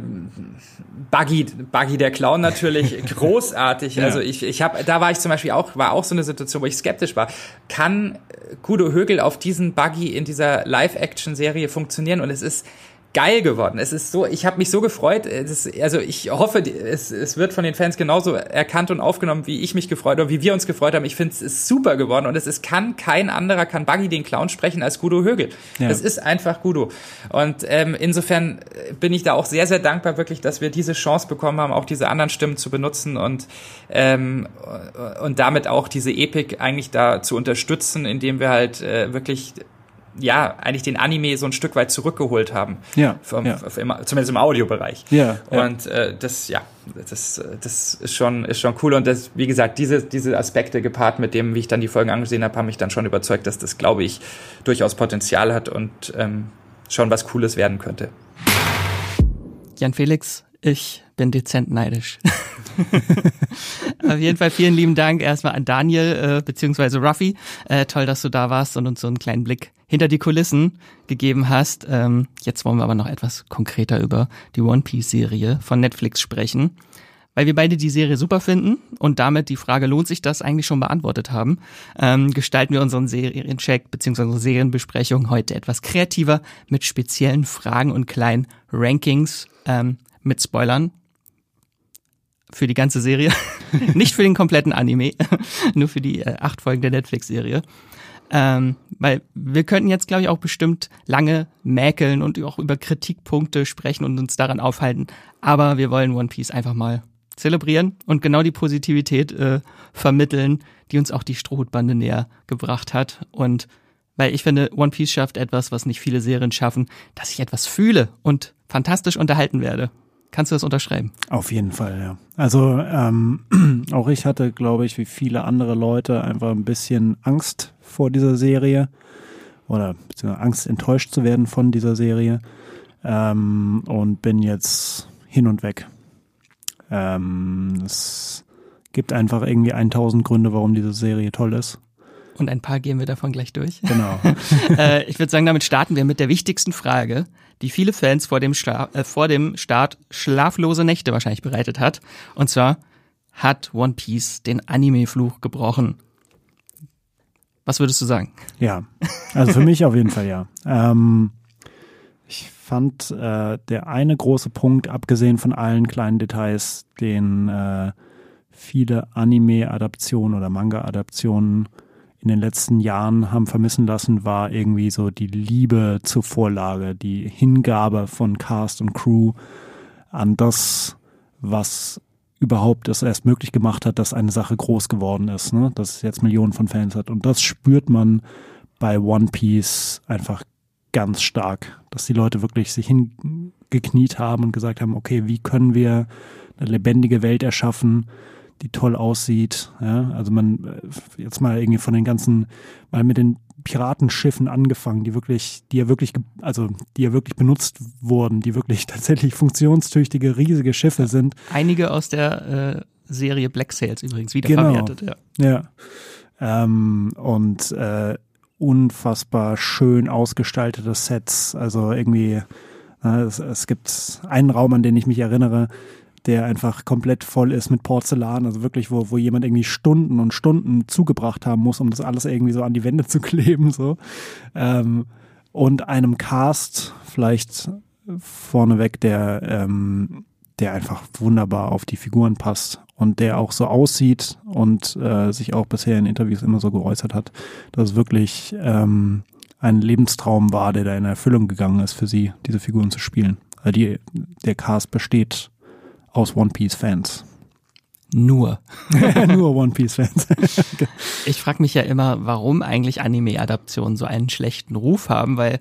S4: Buggy, Buggy der Clown natürlich großartig. ja. Also ich, ich habe, da war ich zum Beispiel auch, war auch so eine Situation, wo ich skeptisch war. Kann Kudo Högel auf diesen Buggy in dieser Live-Action-Serie funktionieren? Und es ist geil geworden. Es ist so, ich habe mich so gefreut. Es, also ich hoffe, es, es wird von den Fans genauso erkannt und aufgenommen, wie ich mich gefreut habe, wie wir uns gefreut haben. Ich finde, es ist super geworden und es ist, kann kein anderer, kann Buggy den Clown sprechen als Gudo Högel. Ja. Es ist einfach Gudo. Und ähm, insofern bin ich da auch sehr, sehr dankbar wirklich, dass wir diese Chance bekommen haben, auch diese anderen Stimmen zu benutzen und ähm, und damit auch diese Epik eigentlich da zu unterstützen, indem wir halt äh, wirklich ja, eigentlich den Anime so ein Stück weit zurückgeholt haben.
S2: Ja.
S4: Vom,
S2: ja.
S4: Im, zumindest im Audiobereich.
S2: Ja.
S4: Und äh, das, ja, das, das ist schon, ist schon cool. Und das, wie gesagt, diese, diese Aspekte gepaart mit dem, wie ich dann die Folgen angesehen habe, haben mich dann schon überzeugt, dass das, glaube ich, durchaus Potenzial hat und ähm, schon was Cooles werden könnte.
S1: Jan Felix, ich bin dezent neidisch. Auf jeden Fall vielen lieben Dank erstmal an Daniel äh, beziehungsweise Ruffy. Äh, toll, dass du da warst und uns so einen kleinen Blick hinter die Kulissen gegeben hast. Ähm, jetzt wollen wir aber noch etwas konkreter über die One Piece Serie von Netflix sprechen. Weil wir beide die Serie super finden und damit die Frage, lohnt sich das, eigentlich schon beantwortet haben, ähm, gestalten wir unseren Seriencheck unsere Serienbesprechung heute etwas kreativer mit speziellen Fragen und kleinen Rankings ähm, mit Spoilern für die ganze Serie, nicht für den kompletten Anime, nur für die äh, acht Folgen der Netflix-Serie. Ähm, weil wir könnten jetzt, glaube ich, auch bestimmt lange mäkeln und auch über Kritikpunkte sprechen und uns daran aufhalten. Aber wir wollen One Piece einfach mal zelebrieren und genau die Positivität äh, vermitteln, die uns auch die Strohhutbande näher gebracht hat. Und weil ich finde, One Piece schafft etwas, was nicht viele Serien schaffen, dass ich etwas fühle und fantastisch unterhalten werde. Kannst du das unterschreiben?
S2: Auf jeden Fall, ja. Also ähm, auch ich hatte, glaube ich, wie viele andere Leute einfach ein bisschen Angst vor dieser Serie oder beziehungsweise Angst, enttäuscht zu werden von dieser Serie ähm, und bin jetzt hin und weg. Ähm, es gibt einfach irgendwie 1000 Gründe, warum diese Serie toll ist.
S1: Und ein paar gehen wir davon gleich durch.
S2: Genau.
S1: äh, ich würde sagen, damit starten wir mit der wichtigsten Frage, die viele Fans vor dem, Schla äh, vor dem Start schlaflose Nächte wahrscheinlich bereitet hat. Und zwar, hat One Piece den Anime-Fluch gebrochen? Was würdest du sagen?
S2: Ja, also für mich auf jeden Fall ja. Ähm, ich fand äh, der eine große Punkt, abgesehen von allen kleinen Details, den äh, viele Anime-Adaptionen oder Manga-Adaptionen in den letzten Jahren haben vermissen lassen, war irgendwie so die Liebe zur Vorlage, die Hingabe von Cast und Crew an das, was überhaupt es erst möglich gemacht hat, dass eine Sache groß geworden ist, ne? dass es jetzt Millionen von Fans hat. Und das spürt man bei One Piece einfach ganz stark, dass die Leute wirklich sich hingekniet haben und gesagt haben, okay, wie können wir eine lebendige Welt erschaffen, die toll aussieht. Ja? Also man äh, jetzt mal irgendwie von den ganzen, mal mit den Piratenschiffen angefangen, die wirklich, die ja wirklich, also die ja wirklich benutzt wurden, die wirklich tatsächlich funktionstüchtige, riesige Schiffe sind.
S1: Einige aus der äh, Serie Black Sails übrigens wiederverwertet,
S2: genau. ja. Ja. Ähm, und äh, unfassbar schön ausgestaltete Sets. Also irgendwie, äh, es, es gibt einen Raum, an den ich mich erinnere, der einfach komplett voll ist mit Porzellan, also wirklich, wo, wo jemand irgendwie Stunden und Stunden zugebracht haben muss, um das alles irgendwie so an die Wände zu kleben, so. Ähm, und einem Cast vielleicht vorneweg, der, ähm, der einfach wunderbar auf die Figuren passt und der auch so aussieht und äh, sich auch bisher in Interviews immer so geäußert hat, dass es wirklich ähm, ein Lebenstraum war, der da in Erfüllung gegangen ist für sie, diese Figuren zu spielen. Weil die, der Cast besteht aus One Piece Fans.
S1: Nur.
S2: Nur One Piece Fans.
S1: ich frage mich ja immer, warum eigentlich Anime-Adaptionen so einen schlechten Ruf haben, weil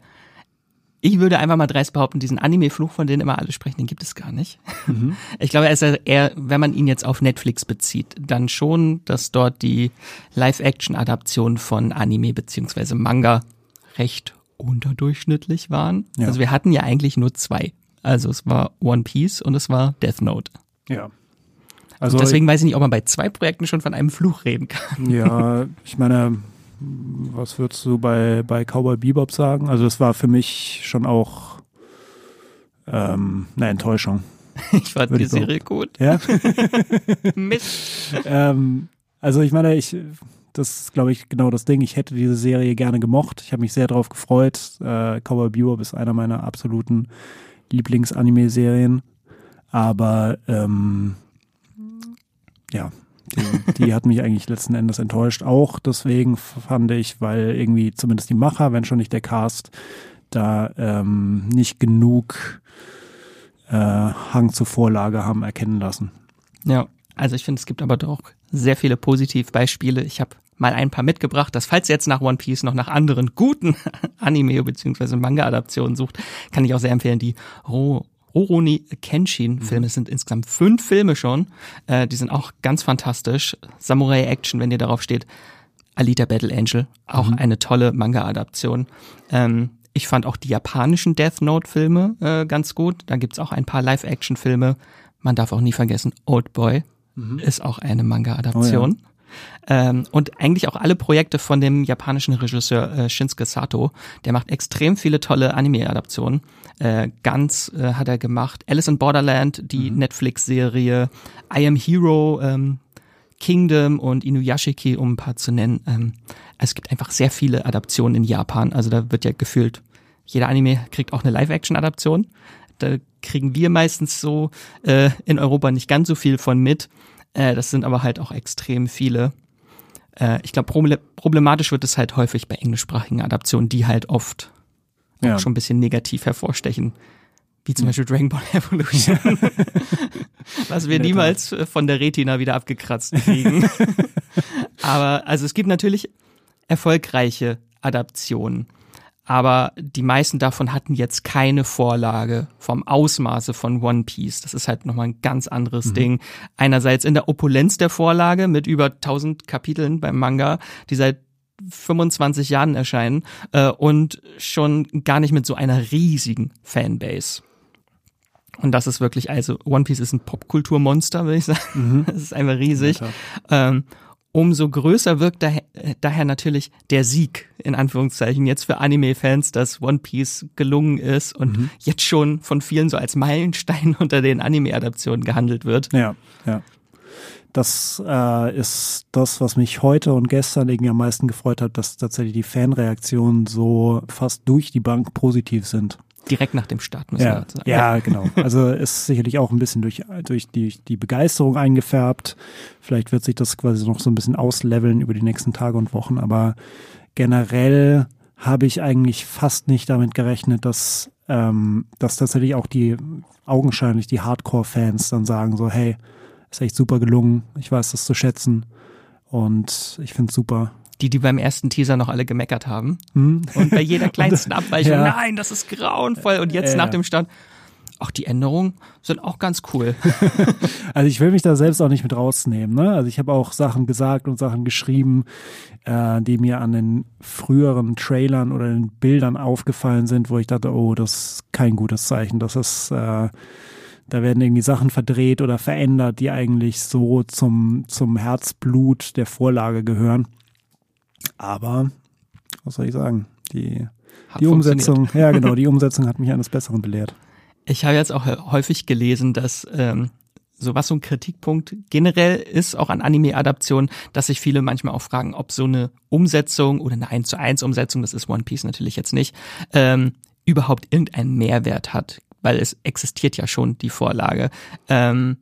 S1: ich würde einfach mal dreist behaupten, diesen Anime-Fluch, von dem immer alle sprechen, den gibt es gar nicht. Mhm. Ich glaube, er ist eher, wenn man ihn jetzt auf Netflix bezieht, dann schon, dass dort die Live-Action-Adaptionen von Anime beziehungsweise Manga recht unterdurchschnittlich waren. Ja. Also wir hatten ja eigentlich nur zwei. Also es war One Piece und es war Death Note.
S2: Ja.
S1: Also deswegen weiß ich nicht, ob man bei zwei Projekten schon von einem Fluch reden kann.
S2: Ja, ich meine, was würdest du bei, bei Cowboy Bebop sagen? Also es war für mich schon auch ähm, eine Enttäuschung.
S1: Ich fand die Serie gut.
S2: Ja?
S1: Mist.
S2: ähm, also ich meine, ich, das ist, glaube ich, genau das Ding. Ich hätte diese Serie gerne gemocht. Ich habe mich sehr darauf gefreut. Äh, Cowboy Bebop ist einer meiner absoluten Lieblingsanime-Serien. Aber ähm, ja, die, die hat mich eigentlich letzten Endes enttäuscht. Auch deswegen fand ich, weil irgendwie zumindest die Macher, wenn schon nicht der Cast, da ähm, nicht genug äh, Hang zur Vorlage haben erkennen lassen.
S1: Ja, also ich finde, es gibt aber doch sehr viele Positivbeispiele. Ich habe mal ein paar mitgebracht, dass falls ihr jetzt nach One Piece noch nach anderen guten Anime- bzw. Manga-Adaptionen sucht, kann ich auch sehr empfehlen, die Ro Oroni Kenshin-Filme. Es sind insgesamt fünf Filme schon. Äh, die sind auch ganz fantastisch. Samurai Action, wenn ihr darauf steht. Alita Battle Angel, auch mhm. eine tolle Manga-Adaption. Ähm, ich fand auch die japanischen Death Note-Filme äh, ganz gut. Da gibt's auch ein paar Live-Action-Filme. Man darf auch nie vergessen, Old Boy mhm. ist auch eine Manga-Adaption. Oh, ja. Ähm, und eigentlich auch alle Projekte von dem japanischen Regisseur äh, Shinsuke Sato. Der macht extrem viele tolle Anime-Adaptionen. Äh, ganz äh, hat er gemacht. Alice in Borderland, die mhm. Netflix-Serie. I Am Hero, ähm, Kingdom und Inuyashiki, um ein paar zu nennen. Ähm, es gibt einfach sehr viele Adaptionen in Japan. Also da wird ja gefühlt, jeder Anime kriegt auch eine Live-Action-Adaption. Da kriegen wir meistens so äh, in Europa nicht ganz so viel von mit. Äh, das sind aber halt auch extrem viele. Äh, ich glaube, problematisch wird es halt häufig bei englischsprachigen Adaptionen, die halt oft ja. auch schon ein bisschen negativ hervorstechen. Wie zum hm. Beispiel Dragon Ball Evolution. Was wir niemals von der Retina wieder abgekratzt kriegen. aber also es gibt natürlich erfolgreiche Adaptionen aber die meisten davon hatten jetzt keine Vorlage vom Ausmaße von One Piece. Das ist halt nochmal ein ganz anderes mhm. Ding. Einerseits in der Opulenz der Vorlage mit über 1000 Kapiteln beim Manga, die seit 25 Jahren erscheinen äh, und schon gar nicht mit so einer riesigen Fanbase. Und das ist wirklich, also One Piece ist ein Popkulturmonster, würde ich sagen. Mhm. Das ist einfach riesig. Ähm, umso größer wirkt daher, daher natürlich der Sieg, in Anführungszeichen, jetzt für Anime-Fans, dass One Piece gelungen ist und mhm. jetzt schon von vielen so als Meilenstein unter den Anime-Adaptionen gehandelt wird.
S2: Ja, ja. Das äh, ist das, was mich heute und gestern irgendwie am meisten gefreut hat, dass tatsächlich die Fanreaktionen so fast durch die Bank positiv sind
S1: direkt nach dem Start.
S2: Müssen ja, wir ja, genau. Also ist sicherlich auch ein bisschen durch, durch die, die Begeisterung eingefärbt. Vielleicht wird sich das quasi noch so ein bisschen ausleveln über die nächsten Tage und Wochen, aber generell habe ich eigentlich fast nicht damit gerechnet, dass, ähm, dass tatsächlich auch die augenscheinlich die Hardcore-Fans dann sagen so, hey, ist echt super gelungen, ich weiß das zu schätzen und ich finde es super
S1: die, die beim ersten Teaser noch alle gemeckert haben. Hm. Und bei jeder kleinsten Abweichung, ja. nein, das ist grauenvoll. Und jetzt äh, nach dem Start, auch die Änderungen sind auch ganz cool.
S2: also ich will mich da selbst auch nicht mit rausnehmen. Ne? Also ich habe auch Sachen gesagt und Sachen geschrieben, äh, die mir an den früheren Trailern oder den Bildern aufgefallen sind, wo ich dachte, oh, das ist kein gutes Zeichen. Das ist äh, da werden irgendwie Sachen verdreht oder verändert, die eigentlich so zum, zum Herzblut der Vorlage gehören. Aber, was soll ich sagen? Die, die Umsetzung, ja genau, die Umsetzung hat mich eines Besseren belehrt.
S1: Ich habe jetzt auch häufig gelesen, dass ähm, so was so ein Kritikpunkt generell ist, auch an Anime-Adaptionen, dass sich viele manchmal auch fragen, ob so eine Umsetzung oder eine 1 zu 1 Umsetzung, das ist One Piece natürlich jetzt nicht, ähm, überhaupt irgendeinen Mehrwert hat, weil es existiert ja schon die Vorlage. Ähm,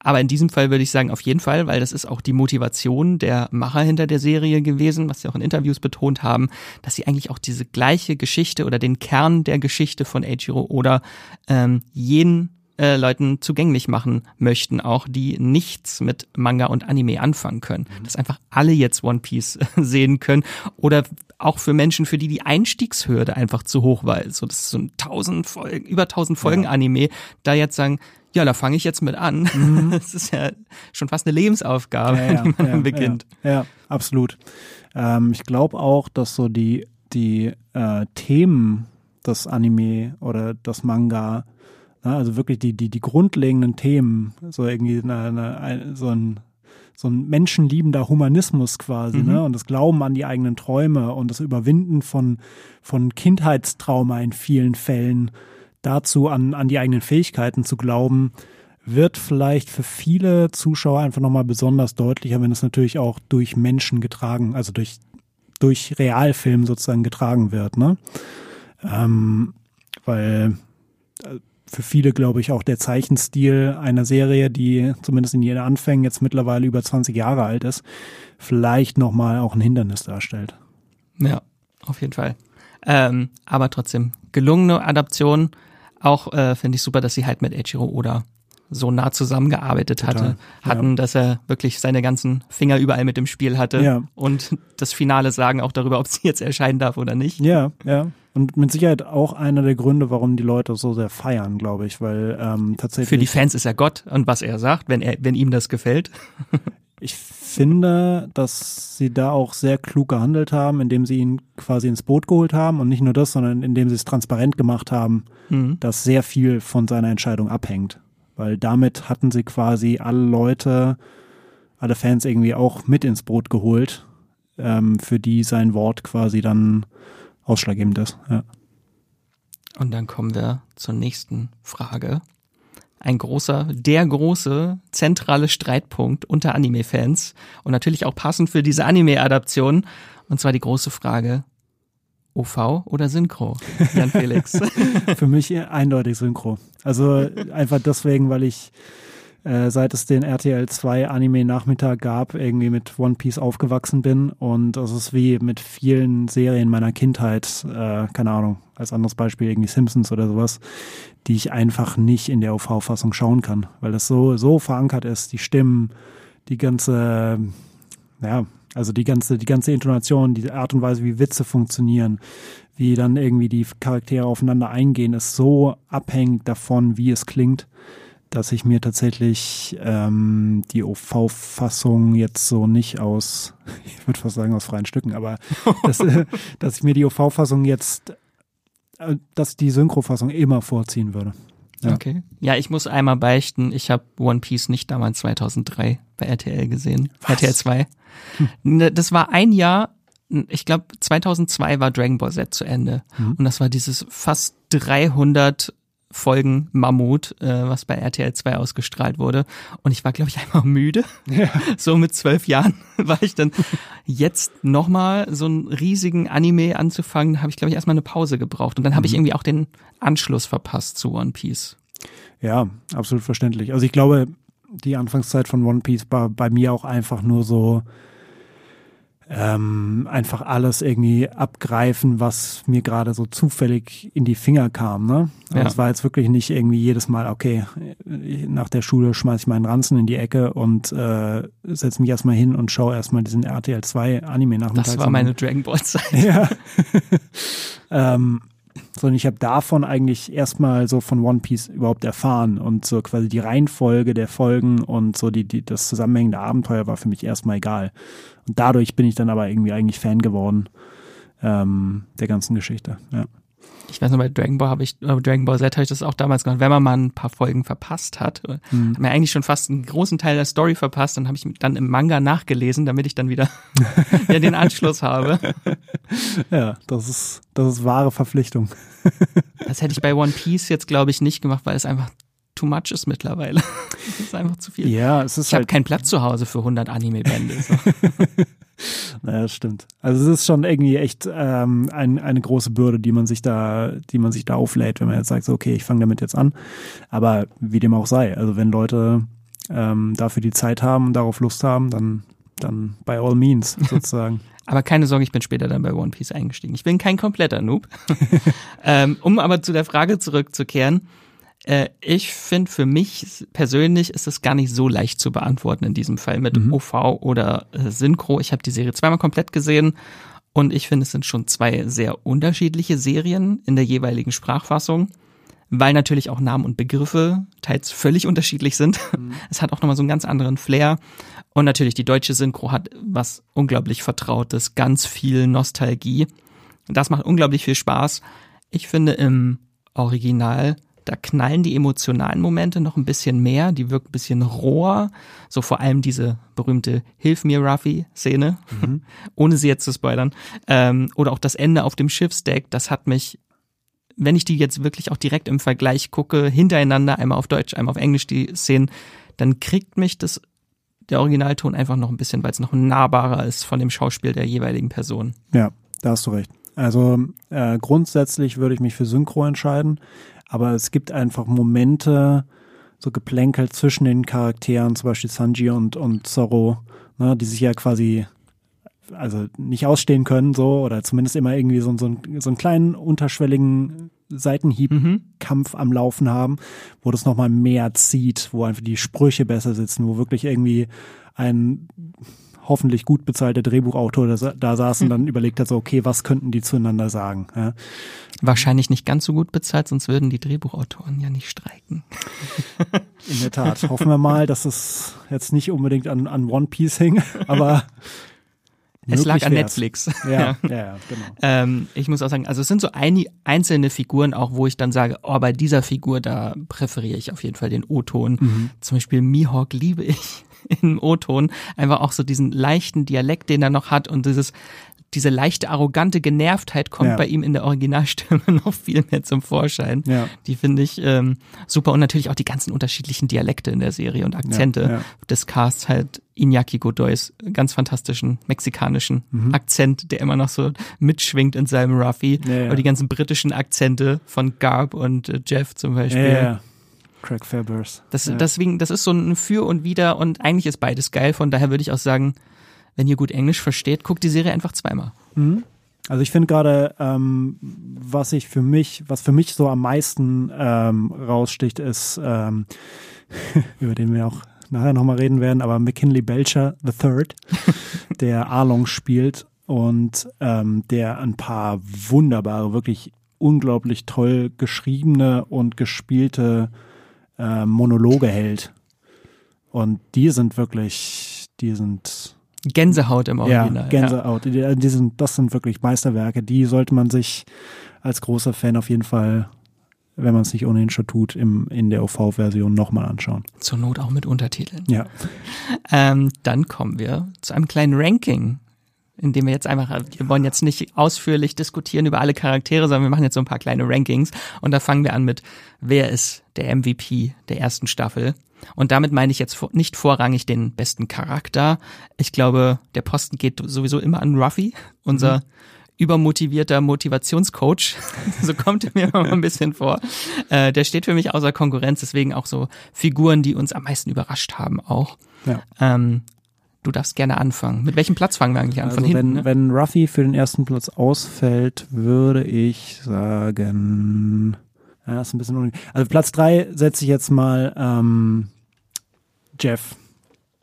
S1: aber in diesem Fall würde ich sagen, auf jeden Fall, weil das ist auch die Motivation der Macher hinter der Serie gewesen, was sie auch in Interviews betont haben, dass sie eigentlich auch diese gleiche Geschichte oder den Kern der Geschichte von Eiichiro oder ähm, jenen äh, Leuten zugänglich machen möchten, auch die nichts mit Manga und Anime anfangen können. Mhm. Dass einfach alle jetzt One Piece sehen können oder auch für Menschen, für die die Einstiegshürde einfach zu hoch war. So, das ist so ein tausend Folgen, über tausend Folgen ja. Anime, da jetzt sagen, ja, da fange ich jetzt mit an. Mhm. Das ist ja schon fast eine Lebensaufgabe, ja, ja, die man ja, beginnt.
S2: Ja, absolut. Ähm, ich glaube auch, dass so die, die äh, Themen des Anime oder des Manga, na, ne, also wirklich die, die, die grundlegenden Themen, so irgendwie eine, eine, so ein so ein menschenliebender Humanismus quasi, mhm. ne? Und das Glauben an die eigenen Träume und das Überwinden von, von Kindheitstrauma in vielen Fällen dazu, an, an die eigenen Fähigkeiten zu glauben, wird vielleicht für viele Zuschauer einfach nochmal besonders deutlicher, wenn es natürlich auch durch Menschen getragen, also durch, durch Realfilm sozusagen getragen wird. Ne? Ähm, weil äh, für viele, glaube ich, auch der Zeichenstil einer Serie, die zumindest in ihren Anfängen jetzt mittlerweile über 20 Jahre alt ist, vielleicht nochmal auch ein Hindernis darstellt.
S1: Ja, auf jeden Fall. Ähm, aber trotzdem gelungene Adaption auch äh, finde ich super, dass sie halt mit Eiichiro Oda so nah zusammengearbeitet Total, hatte, hatten, ja. dass er wirklich seine ganzen Finger überall mit dem Spiel hatte ja. und das finale Sagen auch darüber, ob sie jetzt erscheinen darf oder nicht.
S2: Ja, ja. Und mit Sicherheit auch einer der Gründe, warum die Leute so sehr feiern, glaube ich, weil ähm, tatsächlich.
S1: Für die Fans ist er Gott und was er sagt, wenn er, wenn ihm das gefällt.
S2: Ich finde, dass sie da auch sehr klug gehandelt haben, indem sie ihn quasi ins Boot geholt haben und nicht nur das, sondern indem sie es transparent gemacht haben, mhm. dass sehr viel von seiner Entscheidung abhängt. Weil damit hatten sie quasi alle Leute, alle Fans irgendwie auch mit ins Boot geholt, ähm, für die sein Wort quasi dann ausschlaggebend ist. Ja.
S1: Und dann kommen wir zur nächsten Frage ein großer, der große zentrale Streitpunkt unter Anime-Fans und natürlich auch passend für diese Anime-Adaption. Und zwar die große Frage, OV oder Synchro, Jan Felix?
S2: für mich eindeutig Synchro. Also einfach deswegen, weil ich äh, seit es den RTL 2 Anime Nachmittag gab, irgendwie mit One Piece aufgewachsen bin. Und das ist wie mit vielen Serien meiner Kindheit, äh, keine Ahnung, als anderes Beispiel irgendwie Simpsons oder sowas, die ich einfach nicht in der OV-Fassung schauen kann, weil das so, so verankert ist, die Stimmen, die ganze, ja, also die ganze, die ganze Intonation, die Art und Weise, wie Witze funktionieren, wie dann irgendwie die Charaktere aufeinander eingehen, ist so abhängig davon, wie es klingt dass ich mir tatsächlich ähm, die OV-Fassung jetzt so nicht aus, ich würde fast sagen aus freien Stücken, aber dass, äh, dass ich mir die OV-Fassung jetzt, äh, dass die Synchro-Fassung immer vorziehen würde. Ja.
S1: Okay. Ja, ich muss einmal beichten, ich habe One Piece nicht damals 2003 bei RTL gesehen. RTL 2. Ne, Das war ein Jahr, ich glaube 2002 war Dragon Ball Z zu Ende. Und das war dieses fast 300 Folgen Mammut, äh, was bei RTL 2 ausgestrahlt wurde. Und ich war, glaube ich, einfach müde. So mit zwölf Jahren war ich dann jetzt nochmal so einen riesigen Anime anzufangen, habe ich, glaube ich, erstmal eine Pause gebraucht. Und dann habe ich irgendwie auch den Anschluss verpasst zu One Piece.
S2: Ja, absolut verständlich. Also ich glaube, die Anfangszeit von One Piece war bei mir auch einfach nur so ähm, einfach alles irgendwie abgreifen, was mir gerade so zufällig in die Finger kam. Ne? Also
S1: Ja.
S2: Es war jetzt wirklich nicht irgendwie jedes Mal, okay, nach der Schule schmeiß ich meinen Ranzen in die Ecke und äh, setze mich erstmal hin und schaue erstmal diesen RTL 2 Anime nachmittags.
S1: Das war meine Dragon Ball Zeit.
S2: Ja. ähm, sondern ich habe davon eigentlich erstmal so von One Piece überhaupt erfahren und so quasi die Reihenfolge der Folgen und so die, die das zusammenhängende Abenteuer war für mich erstmal egal. Und dadurch bin ich dann aber irgendwie eigentlich Fan geworden ähm, der ganzen Geschichte. Ja.
S1: Ich weiß noch, bei Dragon Ball habe ich, äh, Dragon Ball Z habe ich das auch damals gemacht, wenn man mal ein paar Folgen verpasst hat, äh, hat mir eigentlich schon fast einen großen Teil der Story verpasst, dann habe ich dann im Manga nachgelesen, damit ich dann wieder ja, den Anschluss habe.
S2: ja, das ist das ist wahre Verpflichtung.
S1: Das hätte ich bei One Piece jetzt, glaube ich, nicht gemacht, weil es einfach too much ist mittlerweile. Das ist einfach zu viel.
S2: Ja, es ist
S1: Ich habe
S2: halt
S1: keinen Platz zu Hause für 100 Anime-Bände. So.
S2: Naja, das stimmt. Also es ist schon irgendwie echt ähm, ein, eine große Bürde, die man sich da, die man sich da auflädt, wenn man jetzt sagt, so, okay, ich fange damit jetzt an. Aber wie dem auch sei, also wenn Leute ähm, dafür die Zeit haben, darauf Lust haben, dann, dann by all means sozusagen.
S1: Aber keine Sorge, ich bin später dann bei One Piece eingestiegen. Ich bin kein kompletter Noob. ähm, um aber zu der Frage zurückzukehren, äh, ich finde für mich persönlich ist es gar nicht so leicht zu beantworten in diesem Fall mit OV oder äh, Synchro. Ich habe die Serie zweimal komplett gesehen und ich finde, es sind schon zwei sehr unterschiedliche Serien in der jeweiligen Sprachfassung, weil natürlich auch Namen und Begriffe teils völlig unterschiedlich sind. Es hat auch nochmal so einen ganz anderen Flair. Und natürlich die deutsche Synchro hat was unglaublich Vertrautes, ganz viel Nostalgie. Das macht unglaublich viel Spaß. Ich finde im Original, da knallen die emotionalen Momente noch ein bisschen mehr, die wirken ein bisschen roher. So vor allem diese berühmte Hilf mir Ruffy-Szene, ohne sie jetzt zu spoilern. Ähm, oder auch das Ende auf dem Schiffsdeck, das hat mich wenn ich die jetzt wirklich auch direkt im Vergleich gucke, hintereinander, einmal auf Deutsch, einmal auf Englisch die Szenen, dann kriegt mich das der Originalton einfach noch ein bisschen, weil es noch nahbarer ist von dem Schauspiel der jeweiligen Person.
S2: Ja, da hast du recht. Also äh, grundsätzlich würde ich mich für Synchro entscheiden, aber es gibt einfach Momente, so Geplänkel zwischen den Charakteren, zum Beispiel Sanji und, und Zorro, ne, die sich ja quasi also nicht ausstehen können, so, oder zumindest immer irgendwie so, so, einen- so einen kleinen unterschwelligen Seitenhieb-Kampf am Laufen haben, wo das nochmal mehr zieht, wo einfach die Sprüche besser sitzen, wo wirklich irgendwie ein hoffentlich gut bezahlter Drehbuchautor da, da saß und dann überlegt hat, so, okay, was könnten die zueinander sagen? Ja?
S1: Wahrscheinlich nicht ganz so gut bezahlt, sonst würden die Drehbuchautoren ja nicht streiken.
S2: In der Tat. Hoffen wir mal, dass es jetzt nicht unbedingt an, an One Piece hing, aber
S1: Es lag an
S2: wär's.
S1: Netflix.
S2: Ja, ja, ja, genau.
S1: Ähm, ich muss auch sagen, also es sind so ein, einzelne Figuren auch, wo ich dann sage, oh, bei dieser Figur, da präferiere ich auf jeden Fall den O-Ton. Zum Beispiel Mihawk liebe ich im O-Ton. Einfach auch so diesen leichten Dialekt, den er noch hat und dieses, diese leichte, arrogante Genervtheit kommt
S2: Ja.
S1: bei ihm in der Originalstimme noch viel mehr zum Vorschein.
S2: Ja.
S1: Die finde ich ähm, super und natürlich auch die ganzen unterschiedlichen Dialekte in der Serie und Akzente
S2: Ja,
S1: des Casts halt Iñaki Godoys ganz fantastischen mexikanischen
S2: Mhm.
S1: Akzent, der immer noch so mitschwingt in seinem Ruffy.
S2: Ja, ja.
S1: Oder die ganzen britischen Akzente von Garb und äh, Jeff zum Beispiel.
S2: ja, ja. Craig Fabbers.
S1: Das,
S2: ja.
S1: Deswegen, das ist so ein Für und Wider und eigentlich ist beides geil. Von daher würde ich auch sagen, wenn ihr gut Englisch versteht, guckt die Serie einfach zweimal.
S2: Also ich finde gerade, ähm, was ich für mich, was für mich so am meisten ähm, raussticht, ist, ähm, über den wir auch nachher nochmal reden werden, aber McKinley Belcher III, der Arlong spielt und ähm, der ein paar wunderbare, wirklich unglaublich toll geschriebene und gespielte äh, Monologe hält. Und die sind wirklich, die sind
S1: Gänsehaut im Original.
S2: ja, Gänsehaut. Die, die sind, das sind wirklich Meisterwerke. Die sollte man sich als großer Fan auf jeden Fall wenn man es nicht ohnehin schon tut, im, in der OV-Version nochmal anschauen.
S1: Zur Not auch mit Untertiteln.
S2: Ja.
S1: Ähm, dann kommen wir zu einem kleinen Ranking, in dem wir jetzt einfach, wir wollen jetzt nicht ausführlich diskutieren über alle Charaktere, sondern wir machen jetzt so ein paar kleine Rankings. Und da fangen wir an mit, wer ist der MVP der ersten Staffel? Und damit meine ich jetzt nicht vorrangig den besten Charakter. Ich glaube, der Posten geht sowieso immer an Ruffy, unser mhm. übermotivierter Motivationscoach. so kommt er mir immer ein bisschen vor. Äh, der steht für mich außer Konkurrenz, deswegen auch so Figuren, die uns am meisten überrascht haben auch. Ja. Ähm, Du darfst gerne anfangen. Mit welchem Platz fangen wir eigentlich an?
S2: Also
S1: Von
S2: hinten,
S1: wenn,
S2: ne? wenn Ruffy für den ersten Platz ausfällt, würde ich sagen, ja, ist ein bisschen unruhig. Also Platz drei setze ich jetzt mal ähm, Jeff.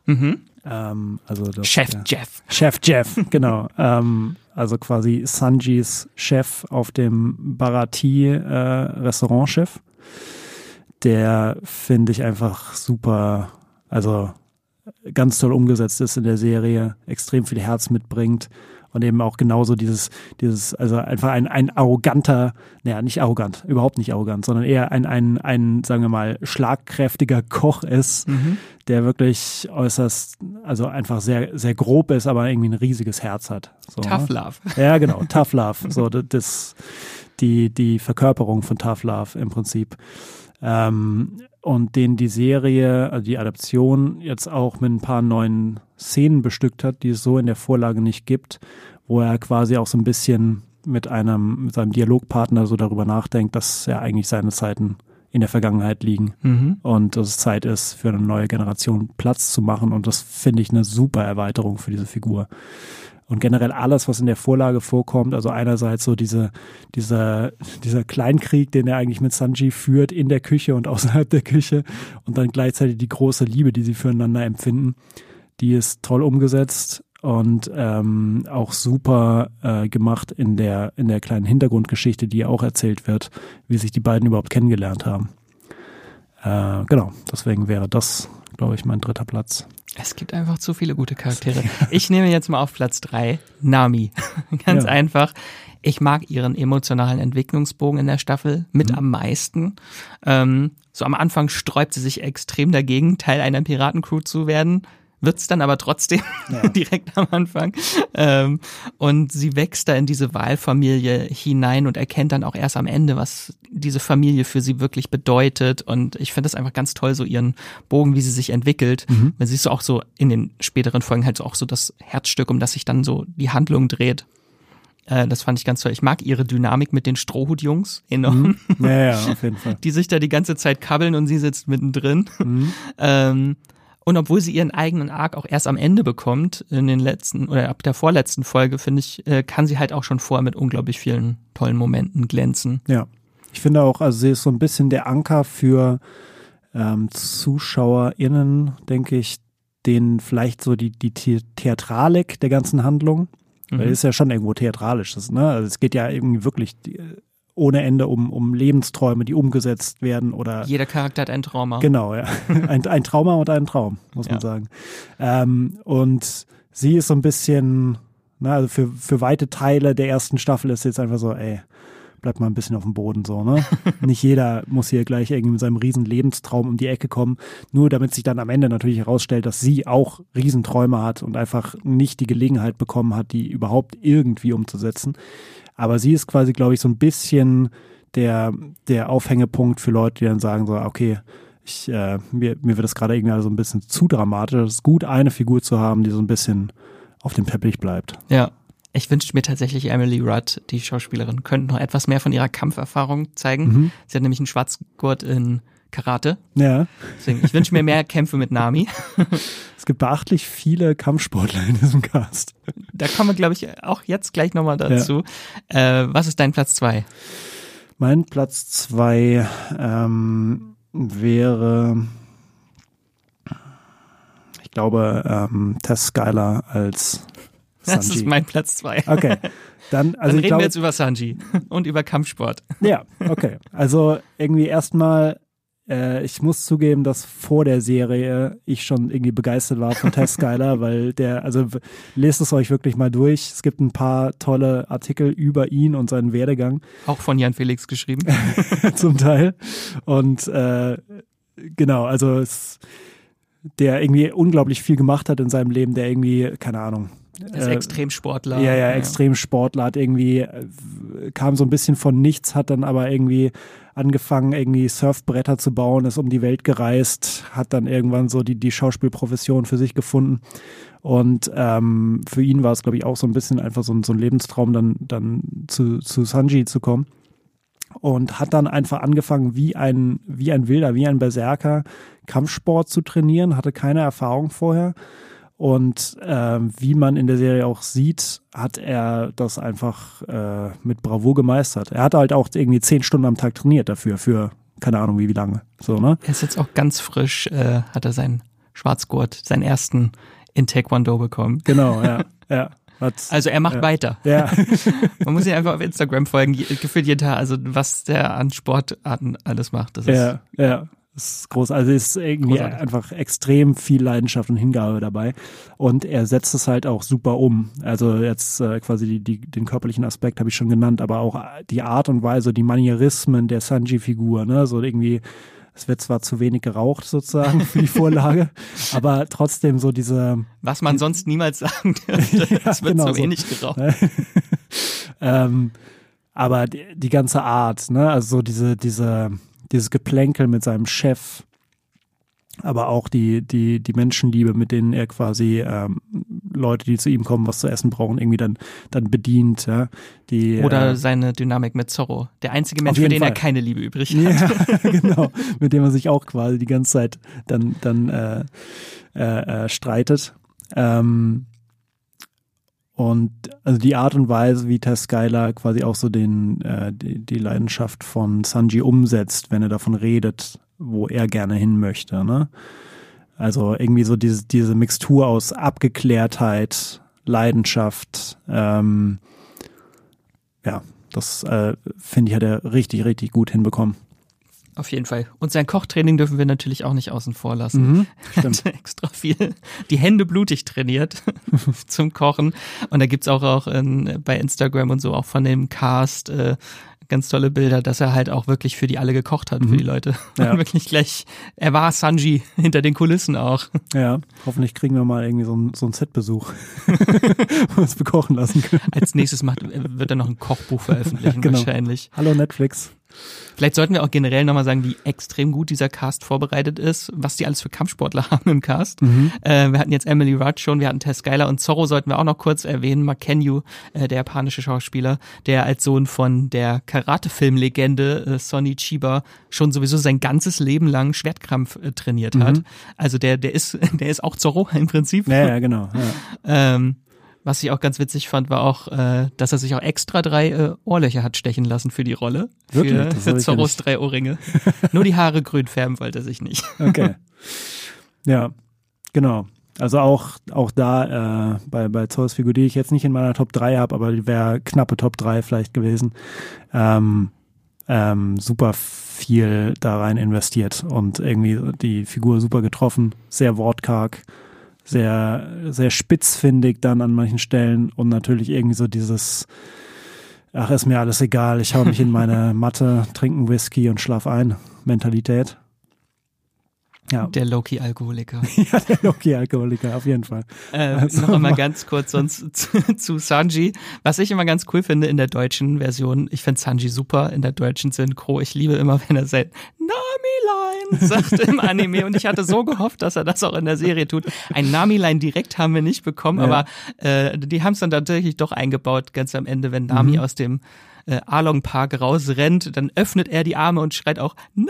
S1: Mhm.
S2: Ähm, also das,
S1: Chef
S2: ja.
S1: Jeff.
S2: Chef Jeff, genau. ähm, also quasi Sanjis Chef auf dem Barati äh, Restaurantschiff. Der finde ich einfach super, also ganz toll umgesetzt ist in der Serie, extrem viel Herz mitbringt und eben auch genauso dieses, dieses, also einfach ein, ein arroganter, naja, nicht arrogant, überhaupt nicht arrogant, sondern eher ein, ein, ein, sagen wir mal, schlagkräftiger Koch ist, mhm. der wirklich äußerst, also einfach sehr, sehr grob ist, aber irgendwie ein riesiges Herz hat.
S1: So, tough ne? Love.
S2: Ja, genau, Tough Love. So, das, die, die Verkörperung von Tough Love im Prinzip. Ähm, und den die Serie, also die Adaption jetzt auch mit ein paar neuen Szenen bestückt hat, die es so in der Vorlage nicht gibt, wo er quasi auch so ein bisschen mit einem, mit seinem Dialogpartner so darüber nachdenkt, dass ja eigentlich seine Zeiten in der Vergangenheit liegen mhm. und dass es Zeit ist, für eine neue Generation Platz zu machen. Und das finde ich eine super Erweiterung für diese Figur und generell alles, was in der Vorlage vorkommt. Also einerseits so diese, dieser, dieser Kleinkrieg, den er eigentlich mit Sanji führt in der Küche und außerhalb der Küche und dann gleichzeitig die große Liebe, die sie füreinander empfinden. Die ist toll umgesetzt und ähm, auch super äh, gemacht in der, in der kleinen Hintergrundgeschichte, die auch erzählt wird, wie sich die beiden überhaupt kennengelernt haben. Äh, genau, deswegen wäre das, glaube ich, mein dritter Platz.
S1: Es gibt einfach zu viele gute Charaktere. Ich nehme jetzt mal auf Platz drei Nami. Ganz ja. einfach. Ich mag ihren emotionalen Entwicklungsbogen in der Staffel mit mhm. am meisten. Ähm, so am Anfang sträubt sie sich extrem dagegen, Teil einer Piratencrew zu werden wird's dann aber trotzdem ja. direkt am Anfang. Ähm, und sie wächst da in diese Wahlfamilie hinein und erkennt dann auch erst am Ende, was diese Familie für sie wirklich bedeutet. Und ich finde das einfach ganz toll, so ihren Bogen, wie sie sich entwickelt. Mhm. Weil sie ist so auch so in den späteren Folgen halt so auch so das Herzstück, um das sich dann so die Handlung dreht. Äh, das fand ich ganz toll. Ich mag ihre Dynamik mit den Strohhutjungs enorm.
S2: Mhm. Ja, ja, auf jeden Fall.
S1: Die sich da die ganze Zeit kabbeln und sie sitzt mittendrin. Mhm. Ähm, und obwohl sie ihren eigenen Arc auch erst am Ende bekommt, in den letzten oder ab der vorletzten Folge, finde ich, äh, kann sie halt auch schon vorher mit unglaublich vielen tollen Momenten glänzen.
S2: Ja. Ich finde auch, also sie ist so ein bisschen der Anker für ähm, ZuschauerInnen, denke ich, denen vielleicht so die, die Theatralik der ganzen Handlung, mhm. weil es ist ja schon irgendwo theatralisch, das, ne? Also es geht ja irgendwie wirklich die, ohne Ende um, um Lebensträume, die umgesetzt werden oder.
S1: Jeder Charakter hat ein Trauma.
S2: Genau, ja. Ein, ein Trauma und ein Traum, muss man sagen. Ähm, und sie ist so ein bisschen, na, also für, für weite Teile der ersten Staffel ist jetzt einfach so, ey, bleib mal ein bisschen auf dem Boden so, ne? Nicht jeder muss hier gleich irgendwie mit seinem riesen Lebenstraum um die Ecke kommen, nur damit sich dann am Ende natürlich herausstellt, dass sie auch Riesenträume hat und einfach nicht die Gelegenheit bekommen hat, die überhaupt irgendwie umzusetzen. Aber sie ist quasi, glaube ich, so ein bisschen der, der Aufhängepunkt für Leute, die dann sagen so, okay, ich, äh, mir, mir wird das gerade irgendwie so ein bisschen zu dramatisch. Es ist gut, eine Figur zu haben, die so ein bisschen auf dem Teppich bleibt.
S1: Ja. Ich wünschte mir tatsächlich, Emily Rudd, die Schauspielerin, könnte noch etwas mehr von ihrer Kampferfahrung zeigen. Mhm. Sie hat nämlich einen Schwarzgurt in Karate.
S2: Ja.
S1: Deswegen, ich wünsche mir mehr Kämpfe mit Nami.
S2: Es gibt beachtlich viele Kampfsportler in diesem Cast.
S1: Da kommen wir, glaube ich, auch jetzt gleich nochmal dazu. Ja. Äh, was ist dein Platz zwei?
S2: Mein Platz zwei ähm, wäre, ich glaube, ähm, Tess Skyler als Sanji.
S1: Das ist mein Platz zwei.
S2: Okay. Dann, also
S1: Dann reden
S2: glaube,
S1: wir jetzt über Sanji und über Kampfsport.
S2: Ja, okay. Also irgendwie erstmal äh, ich muss zugeben, dass vor der Serie ich schon irgendwie begeistert war von Tess Skyler, weil der, also lest es euch wirklich mal durch. Es gibt ein paar tolle Artikel über ihn und seinen Werdegang.
S1: Auch von Jan Felix geschrieben.
S2: Zum Teil. Und äh, genau, also es, der irgendwie unglaublich viel gemacht hat in seinem Leben, der irgendwie, keine Ahnung,
S1: ist äh, Extremsportler.
S2: Ja, ja, Extremsportler hat irgendwie, äh, kam so ein bisschen von nichts, hat dann aber irgendwie angefangen, irgendwie Surfbretter zu bauen, ist um die Welt gereist, hat dann irgendwann so die, die Schauspielprofession für sich gefunden. Und ähm, für ihn war es, glaube ich, auch so ein bisschen einfach so, so ein Lebenstraum, dann, dann zu, zu Sanji zu kommen. Und hat dann einfach angefangen, wie ein, wie ein Wilder, wie ein Berserker, Kampfsport zu trainieren, hatte keine Erfahrung vorher und äh, wie man in der Serie auch sieht, hat er das einfach äh, mit Bravour gemeistert. Er hat halt auch irgendwie zehn Stunden am Tag trainiert dafür, für keine Ahnung wie, wie lange. So, ne?
S1: Er ist jetzt auch ganz frisch, äh, hat er seinen Schwarzgurt, seinen ersten in Taekwondo bekommen.
S2: Genau, ja. ja.
S1: also er macht
S2: ja.
S1: weiter.
S2: Ja.
S1: Man muss ihn einfach auf Instagram folgen, gefühlt jeden Tag, also was der an Sportarten alles macht. Das ist
S2: ja, ja. Das ist groß. Also ist irgendwie Großartig. einfach extrem viel Leidenschaft und Hingabe dabei. Und er setzt es halt auch super um. Also jetzt äh, quasi die, die, den körperlichen Aspekt habe ich schon genannt, aber auch die Art und Weise, die Manierismen der Sanji-Figur, ne? So irgendwie, es wird zwar zu wenig geraucht sozusagen für die Vorlage, aber trotzdem so diese.
S1: Was man sonst niemals sagen dürfte. ja, es wird genau zu wenig so. geraucht.
S2: ähm, aber die, die ganze Art, ne? Also so diese, diese dieses Geplänkel mit seinem Chef, aber auch die, die, die Menschenliebe, mit denen er quasi ähm, Leute, die zu ihm kommen, was zu essen brauchen, irgendwie dann, dann bedient. Ja? Die,
S1: Oder äh, seine Dynamik mit Zorro. Der einzige Mensch, für den Fall. er keine Liebe übrig hat.
S2: Ja, genau. Mit dem er sich auch quasi die ganze Zeit dann, dann äh, äh, äh, streitet. Ähm, und also die Art und Weise, wie Tess Skyler quasi auch so den, äh, die, die Leidenschaft von Sanji umsetzt, wenn er davon redet, wo er gerne hin möchte. Ne? Also irgendwie so diese, diese Mixtur aus Abgeklärtheit, Leidenschaft, ähm, ja, das äh, finde ich, hat er richtig, richtig gut hinbekommen.
S1: Auf jeden Fall. Und sein Kochtraining dürfen wir natürlich auch nicht außen vor lassen.
S2: Mhm, stimmt.
S1: extra viel die Hände blutig trainiert zum Kochen. Und da gibt's auch, auch in, bei Instagram und so auch von dem Cast äh, ganz tolle Bilder, dass er halt auch wirklich für die alle gekocht hat, mhm. für die Leute. Ja. Wirklich gleich, er war Sanji hinter den Kulissen auch.
S2: Ja, hoffentlich kriegen wir mal irgendwie so einen, so einen Set-Besuch, wo wir uns bekochen lassen können.
S1: Als nächstes macht, wird er noch ein Kochbuch veröffentlichen, genau. wahrscheinlich.
S2: Hallo Netflix.
S1: Vielleicht sollten wir auch generell nochmal sagen, wie extrem gut dieser Cast vorbereitet ist, was die alles für Kampfsportler haben im Cast. Mhm. Äh, wir hatten jetzt Emily Rudd schon, wir hatten Tess Geiler und Zorro sollten wir auch noch kurz erwähnen. Makenyu, äh, der japanische Schauspieler, der als Sohn von der Karate-Filmlegende äh, Sonny Chiba schon sowieso sein ganzes Leben lang Schwertkampf äh, trainiert hat. Mhm. Also der, der ist, der ist auch Zorro im Prinzip.
S2: Ja, ja genau.
S1: Ja. ähm, was ich auch ganz witzig fand, war auch, äh, dass er sich auch extra drei äh, Ohrlöcher hat stechen lassen für die Rolle.
S2: Wirklich?
S1: Für, für Zorros drei Ohrringe. Nur die Haare grün färben wollte er sich nicht.
S2: Okay. Ja, genau. Also auch, auch da äh, bei, bei Zorros Figur, die ich jetzt nicht in meiner Top 3 habe, aber die wäre knappe Top 3 vielleicht gewesen. Ähm, ähm, super viel da rein investiert und irgendwie die Figur super getroffen, sehr wortkarg sehr, sehr spitzfindig dann an manchen Stellen und natürlich irgendwie so dieses, ach, ist mir alles egal, ich hau mich in meine Matte, trinken Whisky und schlaf ein, Mentalität.
S1: Ja. Der Loki-Alkoholiker.
S2: ja, der Loki-Alkoholiker, auf jeden Fall.
S1: Äh, also, noch einmal ganz kurz sonst zu, zu, Sanji. Was ich immer ganz cool finde in der deutschen Version, ich finde Sanji super in der deutschen Synchro. Ich liebe immer, wenn er sagt, Nami-Line sagt im Anime. Und ich hatte so gehofft, dass er das auch in der Serie tut. Ein Nami-Line direkt haben wir nicht bekommen, ja. aber äh, die haben es dann tatsächlich doch eingebaut, ganz am Ende, wenn Nami mhm. aus dem äh, Along Park rausrennt, dann öffnet er die Arme und schreit auch Nami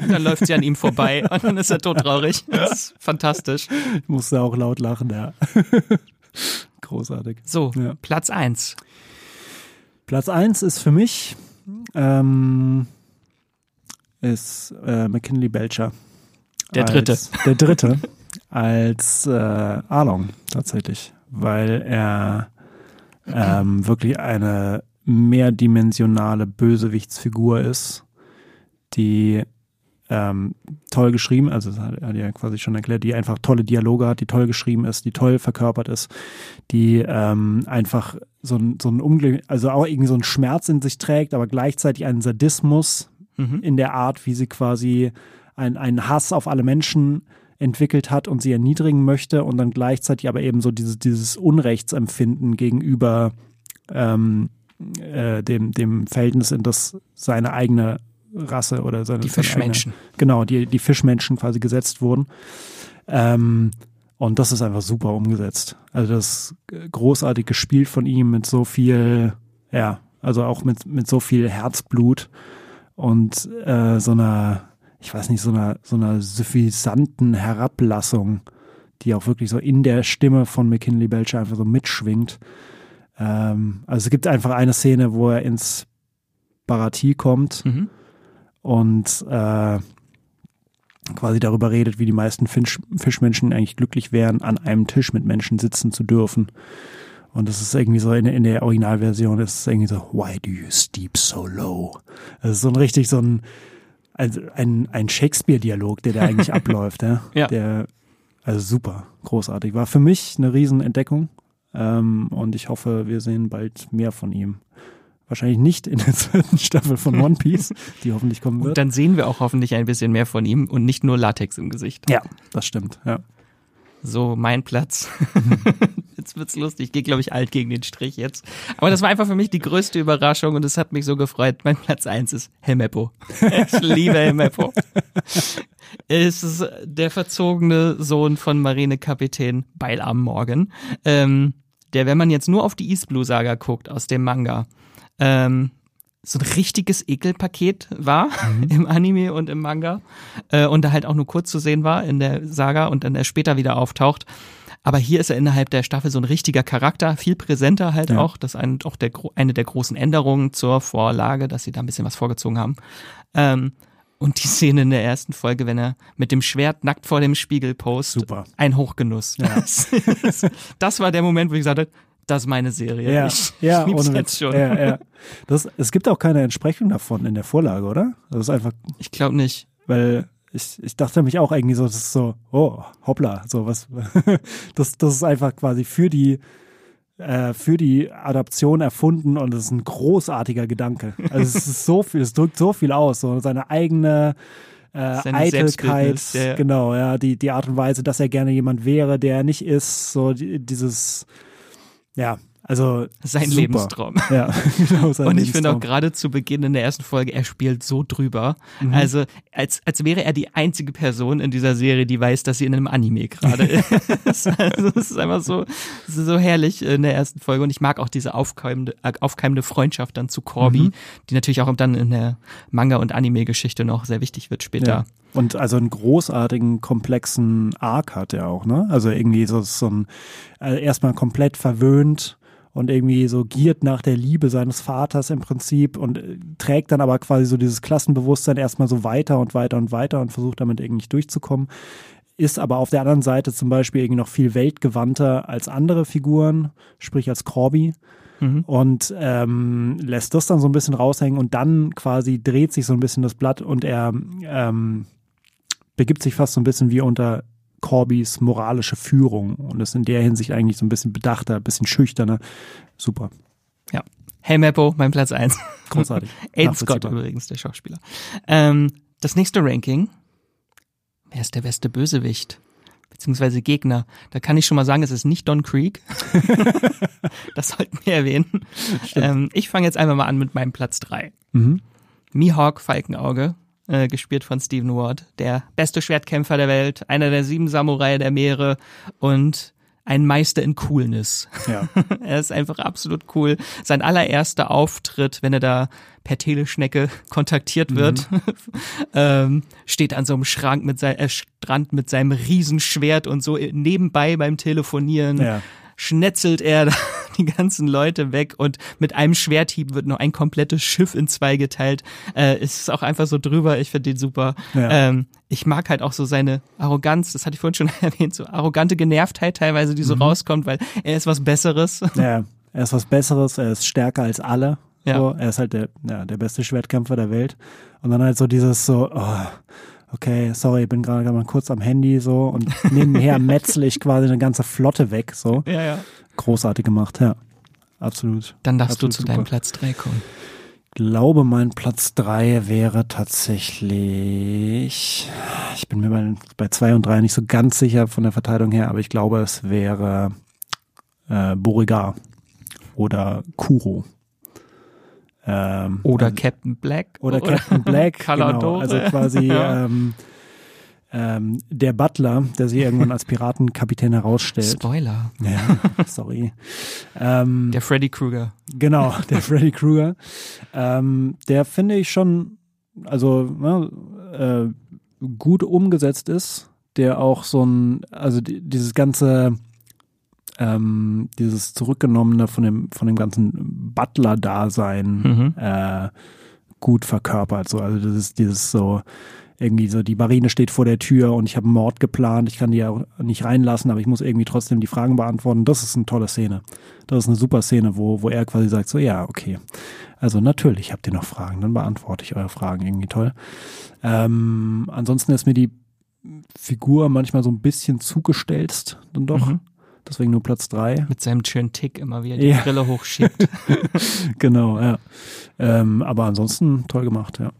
S1: und dann läuft sie an ihm vorbei und dann ist er todtraurig. Das ist fantastisch.
S2: Ich musste auch laut lachen, ja. Großartig.
S1: So, ja. Platz eins.
S2: Platz eins ist für mich ähm, ist äh, McKinley Belcher.
S1: Der dritte.
S2: Der dritte als äh, Along tatsächlich, weil er ähm, wirklich eine mehrdimensionale Bösewichtsfigur ist, die ähm, toll geschrieben, also das hat er ja quasi schon erklärt, die einfach tolle Dialoge hat, die toll geschrieben ist, die toll verkörpert ist, die ähm, einfach so ein, so ein Unglück, also auch irgendwie so ein Schmerz in sich trägt, aber gleichzeitig einen Sadismus
S1: Mhm.
S2: in der Art, wie sie quasi ein, einen Hass auf alle Menschen entwickelt hat und sie erniedrigen möchte und dann gleichzeitig aber eben so dieses, dieses Unrechtsempfinden gegenüber ähm, äh, dem, dem Verhältnis, in das seine eigene Rasse oder seine
S1: Die Fischmenschen.
S2: Eigene, genau, die, die Fischmenschen quasi gesetzt wurden. Ähm, und das ist einfach super umgesetzt. Also das großartig gespielt von ihm mit so viel, ja, also auch mit, mit so viel Herzblut und äh, so einer, ich weiß nicht, so einer, so einer suffisanten Herablassung, die auch wirklich so in der Stimme von McKinley Belcher einfach so mitschwingt. Ähm, also es gibt einfach eine Szene, wo er ins Baratie kommt
S1: Mhm.
S2: und äh, quasi darüber redet, wie die meisten Fisch, Fischmenschen eigentlich glücklich wären, an einem Tisch mit Menschen sitzen zu dürfen. Und das ist irgendwie so in, in der Originalversion ist es irgendwie so, why do you steep so low? Das ist so ein richtig so ein, also ein, ein Shakespeare-Dialog, der da eigentlich abläuft, ja.
S1: Ja.
S2: Der, also super, großartig. War für mich eine Riesenentdeckung. Ähm, und ich hoffe, wir sehen bald mehr von ihm. Wahrscheinlich nicht in der zweiten Staffel von One Piece, die hoffentlich kommen
S1: Und
S2: wird.
S1: dann sehen wir auch hoffentlich ein bisschen mehr von ihm und nicht nur Latex im Gesicht.
S2: Ja, das stimmt, ja.
S1: So, mein Platz. jetzt wird's lustig. Ich gehe, glaube ich, alt gegen den Strich jetzt. Aber das war einfach für mich die größte Überraschung und es hat mich so gefreut. Mein Platz eins ist Helmeppo. Ich liebe Helmeppo. Es ist der verzogene Sohn von Marinekapitän Beil am Morgen, ähm, der, wenn man jetzt nur auf die East Blue Saga guckt aus dem Manga, ähm, so ein richtiges Ekelpaket war im Anime und im Manga äh, und da halt auch nur kurz zu sehen war in der Saga und dann er später wieder auftaucht. Aber hier ist er innerhalb der Staffel so ein richtiger Charakter, viel präsenter halt
S2: Ja.
S1: auch. Das ist ein, auch der, eine der großen Änderungen zur Vorlage, dass sie da ein bisschen was vorgezogen haben. Ähm, und die Szene in der ersten Folge, wenn er mit dem Schwert nackt vor dem Spiegel post,
S2: Super.
S1: ein Hochgenuss. Das, das war der Moment, wo ich gesagt habe, das ist meine Serie.
S2: Ja,
S1: ich,
S2: ja,
S1: ich
S2: ohne
S1: jetzt schon.
S2: Ja, ja. Das, es gibt auch keine Entsprechung davon in der Vorlage, oder? Das ist einfach,
S1: Ich glaube nicht.
S2: weil ich, ich dachte mich auch irgendwie so, das ist so, oh, hoppla, so was. Das, das ist einfach quasi für die, äh, für die Adaption erfunden und es ist ein großartiger Gedanke. Also es ist so viel, es drückt so viel aus, so seine eigene äh,
S1: Seine
S2: Eitelkeit,
S1: der-
S2: genau, ja, die, die Art und Weise, dass er gerne jemand wäre, der er nicht ist, so die, dieses, ja, also
S1: Sein
S2: super.
S1: Lebenstraum.
S2: Ja, genau, sein
S1: Und ich finde auch gerade zu Beginn in der ersten Folge, er spielt so drüber.
S2: Mhm.
S1: Also als, als wäre er die einzige Person in dieser Serie, die weiß, dass sie in einem Anime gerade ist. Also es ist einfach so, es ist so herrlich in der ersten Folge. Und ich mag auch diese aufkeimende, äh, aufkeimende Freundschaft dann zu Corby,
S2: Mhm.
S1: die natürlich auch dann in der Manga- und Anime-Geschichte noch sehr wichtig wird später.
S2: Ja. Und also einen großartigen, komplexen Arc hat er auch, ne? Also irgendwie so, so ein, äh, erstmal komplett verwöhnt und irgendwie so giert nach der Liebe seines Vaters im Prinzip und äh, trägt dann aber quasi so dieses Klassenbewusstsein erstmal so weiter und weiter und weiter und versucht damit irgendwie durchzukommen. Ist aber auf der anderen Seite zum Beispiel irgendwie noch viel weltgewandter als andere Figuren, sprich als Corby und ähm, lässt das dann so ein bisschen raushängen und dann quasi dreht sich so ein bisschen das Blatt und er ähm, begibt sich fast so ein bisschen wie unter Corbys moralische Führung und ist in der Hinsicht eigentlich so ein bisschen bedachter, ein bisschen schüchterner. Super,
S1: Ja. Hey Mappo, mein Platz eins.
S2: großartig.
S1: Aiden Scott übrigens, der Schauspieler. Ähm, das nächste Ranking. Wer ist der beste Bösewicht? Beziehungsweise Gegner. Da kann ich schon mal sagen, es ist nicht Don Creek. das sollten wir erwähnen. Ähm, ich fange jetzt einfach mal an mit meinem Platz drei.
S2: Mhm.
S1: Mihawk Falkenauge, äh, gespielt von Stephen Ward, der beste Schwertkämpfer der Welt, einer der sieben Samurai der Meere und ein Meister in Coolness.
S2: Ja.
S1: er ist einfach absolut cool. Sein allererster Auftritt, wenn er da per Teleschnecke kontaktiert wird, ähm, steht an so einem Schrank mit sein, äh, Strand mit seinem Riesenschwert und so nebenbei beim Telefonieren
S2: Ja.
S1: schnetzelt er da die ganzen Leute weg und mit einem Schwerthieb wird noch ein komplettes Schiff in zwei geteilt. Äh, es ist auch einfach so drüber, ich finde den super.
S2: Ja.
S1: Ähm, ich mag halt auch so seine Arroganz, das hatte ich vorhin schon erwähnt, so arrogante Genervtheit teilweise, die so rauskommt, weil er ist was Besseres.
S2: ja, er ist was Besseres, er ist stärker als alle.
S1: Ja.
S2: So, er ist halt der, ja, der beste Schwertkämpfer der Welt. Und dann halt so dieses so, oh, okay, sorry, ich bin gerade mal kurz am Handy so und nebenher metzle ich quasi eine ganze Flotte weg. So.
S1: Ja, ja.
S2: Großartig gemacht, ja. Absolut.
S1: Dann darfst
S2: Absolut
S1: du zu
S2: super.
S1: deinem Platz drei kommen.
S2: glaube, mein Platz drei wäre tatsächlich, ich bin mir bei, bei zwei und drei nicht so ganz sicher von der Verteilung her, aber ich glaube, es wäre äh, Beauregard oder Kuro. Ähm,
S1: Oder
S2: also-
S1: Captain Black.
S2: oder Captain Black, genau, also quasi
S1: Ja.
S2: ähm, ähm, der Butler, der sich irgendwann als Piratenkapitän herausstellt.
S1: Spoiler.
S2: Ja, sorry. Ähm,
S1: Der Freddy Krueger.
S2: Genau, der Freddy Krueger. Ähm, der finde ich schon, also ne, äh, gut umgesetzt ist, der auch so ein, also die, dieses ganze, ähm, dieses zurückgenommene von dem, von dem ganzen Butler-Dasein
S1: Mhm.
S2: äh, gut verkörpert. So, also das ist dieses so irgendwie so, die Marine steht vor der Tür und ich habe einen Mord geplant, ich kann die ja nicht reinlassen, aber ich muss irgendwie trotzdem die Fragen beantworten. Das ist eine tolle Szene. Das ist eine super Szene, wo, wo er quasi sagt, so ja, okay. Also natürlich habt ihr noch Fragen, dann beantworte ich eure Fragen irgendwie toll. Ähm, ansonsten ist mir die Figur manchmal so ein bisschen zugestelzt, dann doch.
S1: Mhm.
S2: Deswegen nur Platz drei.
S1: Mit seinem schönen Tick immer wieder die
S2: Ja.
S1: Brille hochschiebt.
S2: Genau, ja. Ähm, aber ansonsten toll gemacht, ja.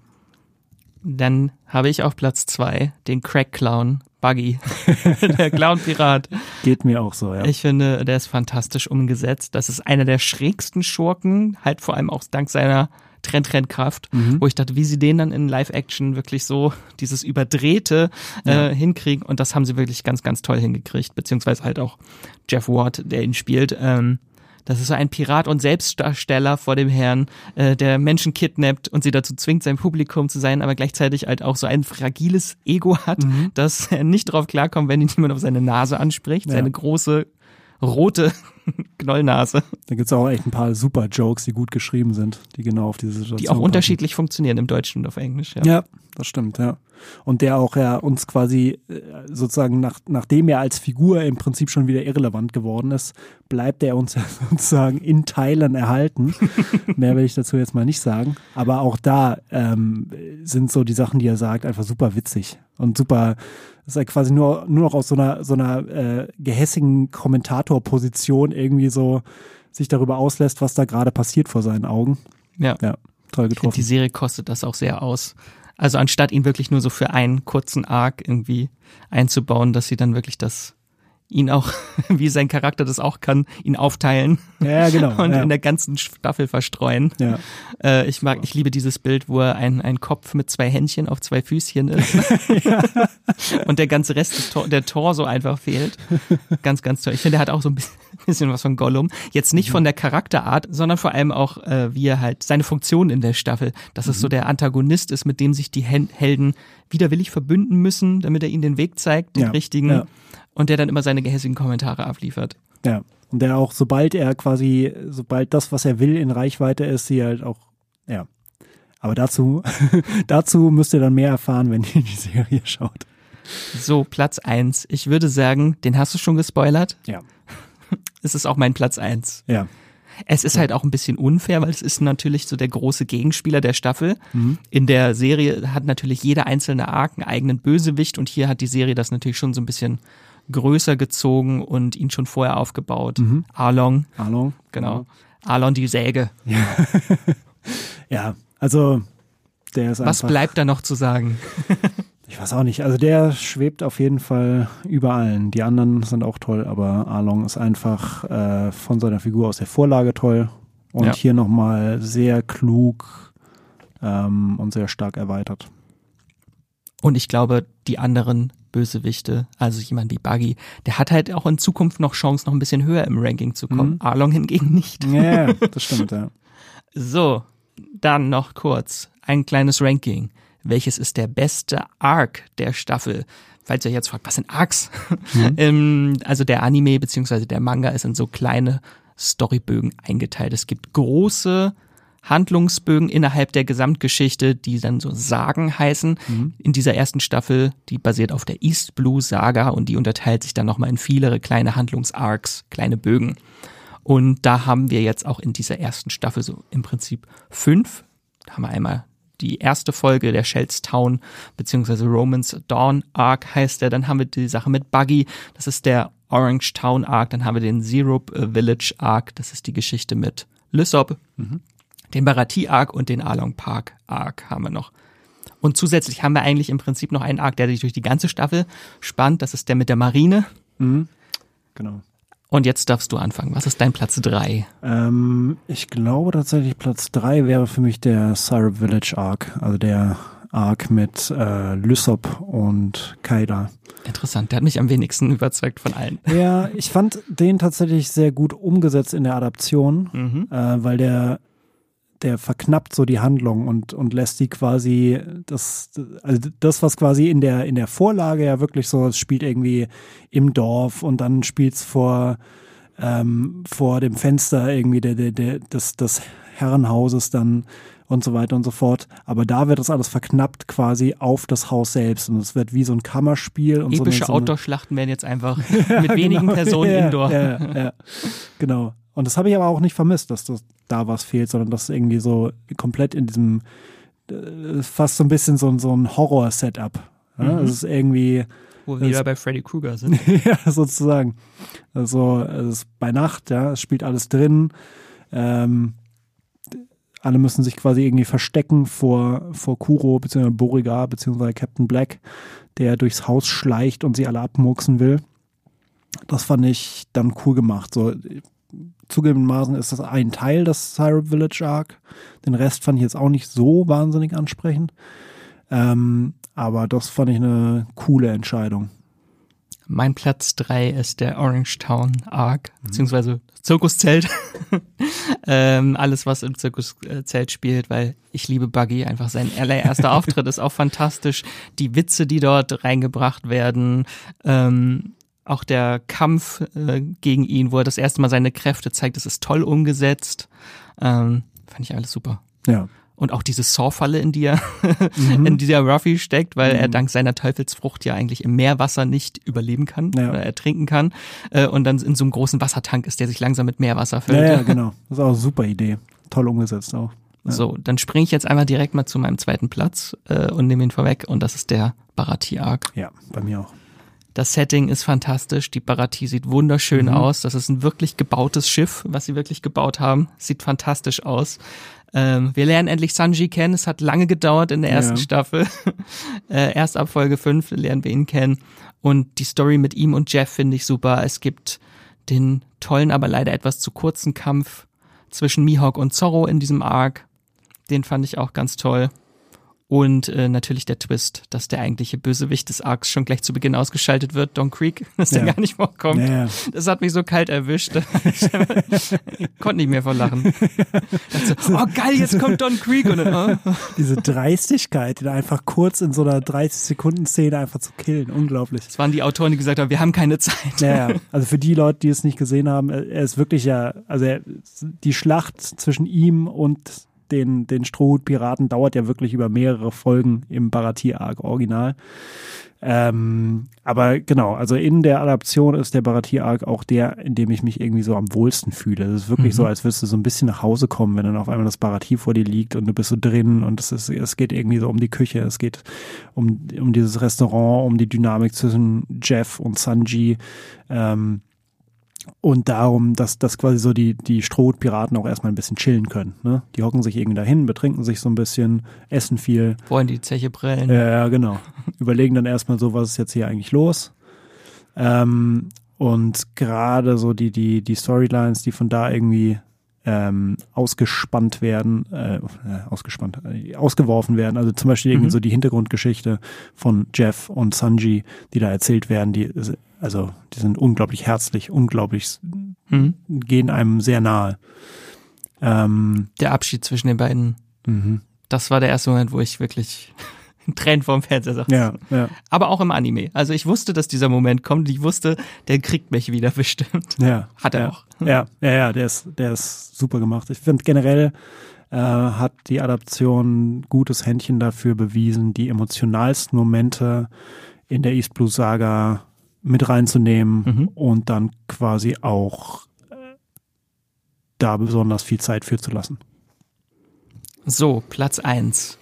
S1: Dann habe ich auf Platz zwei den Crack-Clown Buggy. der Clown-Pirat.
S2: Geht mir auch so, ja.
S1: Ich finde, der ist fantastisch umgesetzt. Das ist einer der schrägsten Schurken, halt vor allem auch dank seiner Trend-Trend-Kraft, wo ich dachte, wie sie den dann in Live-Action wirklich so dieses Überdrehte äh, hinkriegen. Und das haben sie wirklich ganz, ganz toll hingekriegt. Beziehungsweise halt auch Jeff Ward, der ihn spielt. Ähm, das ist so ein Pirat und Selbstdarsteller vor dem Herrn, äh, der Menschen kidnappt und sie dazu zwingt, sein Publikum zu sein, aber gleichzeitig halt auch so ein fragiles Ego hat, dass er nicht drauf klarkommt, wenn ihn jemand auf seine Nase anspricht,
S2: Ja.
S1: seine große rote Knollnase,
S2: Da gibt's auch echt ein paar super Jokes, die gut geschrieben sind, die genau auf diese Situation
S1: die auch
S2: passen.
S1: unterschiedlich funktionieren im Deutschen und auf Englisch. Ja.
S2: Ja, das stimmt, ja. Und der auch ja uns quasi äh, sozusagen nach, nachdem er als Figur im Prinzip schon wieder irrelevant geworden ist, bleibt er uns ja sozusagen in Teilen erhalten. Mehr will ich dazu jetzt mal nicht sagen. Aber auch da ähm, sind so die Sachen, die er sagt, einfach super witzig und super. Das ist ja quasi nur, nur noch aus so einer, so einer äh, gehässigen Kommentatorposition irgendwie so sich darüber auslässt, was da gerade passiert vor seinen Augen.
S1: ja.
S2: Ja, toll getroffen.
S1: Die Serie kostet das auch sehr aus. Also anstatt ihn wirklich nur so für einen kurzen Arc irgendwie einzubauen, dass sie dann wirklich das ihn auch, wie sein Charakter das auch kann, ihn aufteilen
S2: ja, genau.
S1: und
S2: ja.
S1: in der ganzen Staffel verstreuen.
S2: ja.
S1: Äh, ich mag, ich liebe dieses Bild, wo er ein, ein Kopf mit zwei Händchen auf zwei Füßchen ist. Und der ganze Rest des Tor, der Torso einfach fehlt. Ganz, ganz toll. Ich finde, er hat auch so ein bisschen, bisschen was von Gollum. Jetzt nicht von der Charakterart, sondern vor allem auch, äh, wie er halt seine Funktion in der Staffel, dass es so der Antagonist ist, mit dem sich die Helden widerwillig verbünden müssen, damit er ihnen den Weg zeigt, den
S2: Ja,
S1: richtigen.
S2: ja.
S1: Und der dann immer seine gehässigen Kommentare abliefert.
S2: Ja. Und der auch, sobald er quasi, sobald das, was er will, in Reichweite ist, sie halt auch, ja. Aber dazu, dazu müsst ihr dann mehr erfahren, wenn ihr die Serie schaut.
S1: So, Platz eins. Ich würde sagen, den hast du schon gespoilert.
S2: Ja.
S1: Es ist auch mein Platz eins.
S2: Ja.
S1: Es ist halt auch ein bisschen unfair, weil es ist natürlich so der große Gegenspieler der Staffel.
S2: Mhm.
S1: In der Serie hat natürlich jeder einzelne Arc einen eigenen Bösewicht und hier hat die Serie das natürlich schon so ein bisschen größer gezogen und ihn schon vorher aufgebaut.
S2: Mhm.
S1: Arlong,
S2: Arlong.
S1: genau. Arlong die Säge.
S2: Ja. Also, der ist
S1: Was bleibt da noch zu sagen?
S2: ich weiß auch nicht. Also, der schwebt auf jeden Fall über allen. Die anderen sind auch toll, aber Arlong ist einfach äh, von seiner Figur aus der Vorlage toll. Und
S1: Ja.
S2: hier nochmal sehr klug ähm, und sehr stark erweitert.
S1: Und ich glaube, die anderen Bösewichte, also jemand wie Buggy, der hat halt auch in Zukunft noch Chance, noch ein bisschen höher im Ranking zu kommen. Arlong hingegen nicht.
S2: Ja, ja, das stimmt, ja.
S1: So, dann noch kurz ein kleines Ranking. Welches ist der beste Arc der Staffel? Falls ihr jetzt fragt, was sind Arcs? ähm, also der Anime beziehungsweise der Manga ist in so kleine Storybögen eingeteilt. Es gibt große Handlungsbögen innerhalb der Gesamtgeschichte, die dann so Sagen heißen. In dieser ersten Staffel, die basiert auf der East Blue Saga und die unterteilt sich dann nochmal in viele kleine Handlungsarcs, kleine Bögen. Und da haben wir jetzt auch in dieser ersten Staffel so im Prinzip fünf. Da haben wir einmal die erste Folge, der Shellstown beziehungsweise Romans Dawn Arc heißt der. Dann haben wir die Sache mit Buggy, das ist der Orange Town Arc. Dann haben wir den Zero Village Arc, das ist die Geschichte mit Lysop. Mhm. Den Barati Arc und den Along Park Arc haben wir noch. Und zusätzlich haben wir eigentlich im Prinzip noch einen Arc, der sich durch die ganze Staffel spannt. Das ist der mit der Marine.
S2: Mhm. Genau.
S1: Und jetzt darfst du anfangen. Was ist dein Platz drei?
S2: Ähm, ich glaube tatsächlich Platz drei wäre für mich der Syrup Village Arc, also der Arc mit äh, Lysop und Kaida.
S1: Interessant, der hat mich am wenigsten überzeugt von allen.
S2: Ja, ich fand den tatsächlich sehr gut umgesetzt in der Adaption,
S1: Mhm.
S2: äh, weil der der verknappt so die Handlung und und lässt die quasi das also das was quasi in der in der Vorlage ja wirklich so es spielt irgendwie im Dorf und dann spielt's vor ähm, vor dem Fenster irgendwie der der der des des Herrenhauses dann und so weiter und so fort. Aber da wird das alles verknappt quasi auf das Haus selbst und es wird wie so ein Kammerspiel und
S1: Epische
S2: so eine, so eine
S1: Outdoor-Schlachten werden jetzt einfach mit wenigen
S2: genau.
S1: Personen
S2: ja,
S1: indoor.
S2: Ja, ja, genau. Und das habe ich aber auch nicht vermisst, dass das, da was fehlt, sondern dass irgendwie so komplett in diesem äh, fast so ein bisschen so, ein- so ein Horror-Setup. Ja?
S1: Mhm.
S2: Es ist irgendwie,
S1: Wo wir wieder bei Freddy Krueger sind.
S2: ja, sozusagen. Also es ist bei Nacht, ja, es spielt alles drin. Ähm, alle müssen sich quasi irgendwie verstecken vor, vor Kuro, beziehungsweise Borigar, beziehungsweise Captain Black, der durchs Haus schleicht und sie alle abmurksen will. Das fand ich dann cool gemacht. So, zugegebenermaßen ist das ein Teil des Syrup Village Arc. Den Rest fand ich jetzt auch nicht so wahnsinnig ansprechend. Ähm, aber das fand ich eine coole Entscheidung.
S1: Mein Platz drei ist der Orange Town Arc, beziehungsweise Zirkuszelt. ähm, alles, was im Zirkuszelt spielt, weil ich liebe Buggy. Einfach sein allererster Auftritt ist auch fantastisch. Die Witze, die dort reingebracht werden, ähm, auch der Kampf äh, gegen ihn, wo er das erste Mal seine Kräfte zeigt, das ist toll umgesetzt. Ähm, fand ich alles super.
S2: Ja.
S1: Und auch diese Saw-Falle, in die er, in die der Ruffy steckt, weil er dank seiner Teufelsfrucht ja eigentlich im Meerwasser nicht überleben kann
S2: Ja.
S1: oder ertrinken kann. Äh, Und dann in so einem großen Wassertank ist, der sich langsam mit Meerwasser füllt.
S2: Ja, ja, genau. Das ist auch eine super Idee. Toll umgesetzt auch.
S1: So, dann springe ich jetzt einmal direkt mal zu meinem zweiten Platz äh, und nehme ihn vorweg. Und das ist der Barati-Arc.
S2: Ja, bei mir auch.
S1: Das Setting ist fantastisch. Die Barati sieht wunderschön
S2: Mhm.
S1: aus. Das ist ein wirklich gebautes Schiff, was sie wirklich gebaut haben. Sieht fantastisch aus. Ähm, wir lernen endlich Sanji kennen. Es hat lange gedauert in der ersten
S2: Ja.
S1: Staffel. äh, erst ab Folge 5 lernen wir ihn kennen. Und die Story mit ihm und Jeff finde ich super. Es gibt den tollen, aber leider etwas zu kurzen Kampf zwischen Mihawk und Zorro in diesem Arc. Den fand ich auch ganz toll. Und äh, natürlich der Twist, dass der eigentliche Bösewicht des Arcs schon gleich zu Beginn ausgeschaltet wird, Don Creek, dass der
S2: Ja.
S1: gar nicht vorkommt.
S2: Ja.
S1: Das hat mich so kalt erwischt. ich konnte nicht mehr vor Lachen. So, oh geil, jetzt kommt Don Creek. Und dann, oh.
S2: Diese Dreistigkeit, ihn einfach kurz in so einer 30-Sekunden-Szene einfach zu killen. Unglaublich.
S1: Das waren die Autoren, die gesagt haben, wir haben keine Zeit.
S2: Ja, ja. also für die Leute, die es nicht gesehen haben, er er ist wirklich ja, also er, die Schlacht zwischen ihm und den, den Strohhut-Piraten dauert ja wirklich über mehrere Folgen im Barati-Arc Original. Ähm, aber genau, also in der Adaption ist der Barati-Arc auch der, in dem ich mich irgendwie so am wohlsten fühle. Es ist wirklich so, als würdest du so ein bisschen nach Hause kommen, wenn dann auf einmal das Barati vor dir liegt und du bist so drin und es, ist, es geht irgendwie so um die Küche, es geht um, um dieses Restaurant, um die Dynamik zwischen Jeff und Sanji. Ähm, und darum, dass, dass quasi so die, die Strohpiraten auch erstmal ein bisschen chillen können. Ne? Die hocken sich irgendwie dahin, betrinken sich so ein bisschen, essen viel.
S1: Wollen die Zeche prellen.
S2: Ja, ja, genau. Überlegen dann erstmal so, was ist jetzt hier eigentlich los. Ähm, und gerade so die, die, die Storylines, die von da irgendwie ähm, ausgespannt werden, äh, äh, ausgespannt, äh, ausgeworfen werden. Also zum Beispiel irgendwie
S1: Mhm.
S2: so die Hintergrundgeschichte von Jeff und Sanji, die da erzählt werden, die, ist- also die sind unglaublich herzlich, unglaublich,
S1: Mhm.
S2: gehen einem sehr nahe. Ähm,
S1: Der Abschied zwischen den beiden,
S2: mhm.
S1: das war der erste Moment, wo ich wirklich Tränen vorm Fernseher sagte.
S2: Ja, ja,
S1: Aber auch im Anime. Also ich wusste, dass dieser Moment kommt. Ich wusste, der kriegt mich wieder bestimmt.
S2: ja.
S1: Hat er
S2: ja.
S1: auch.
S2: Ja, ja, ja, der ist, der ist super gemacht. Ich finde generell äh, hat die Adaption gutes Händchen dafür bewiesen, die emotionalsten Momente in der East Blue Saga mit reinzunehmen
S1: Mhm.
S2: und dann quasi auch äh, da besonders viel Zeit für zu lassen.
S1: So, Platz eins.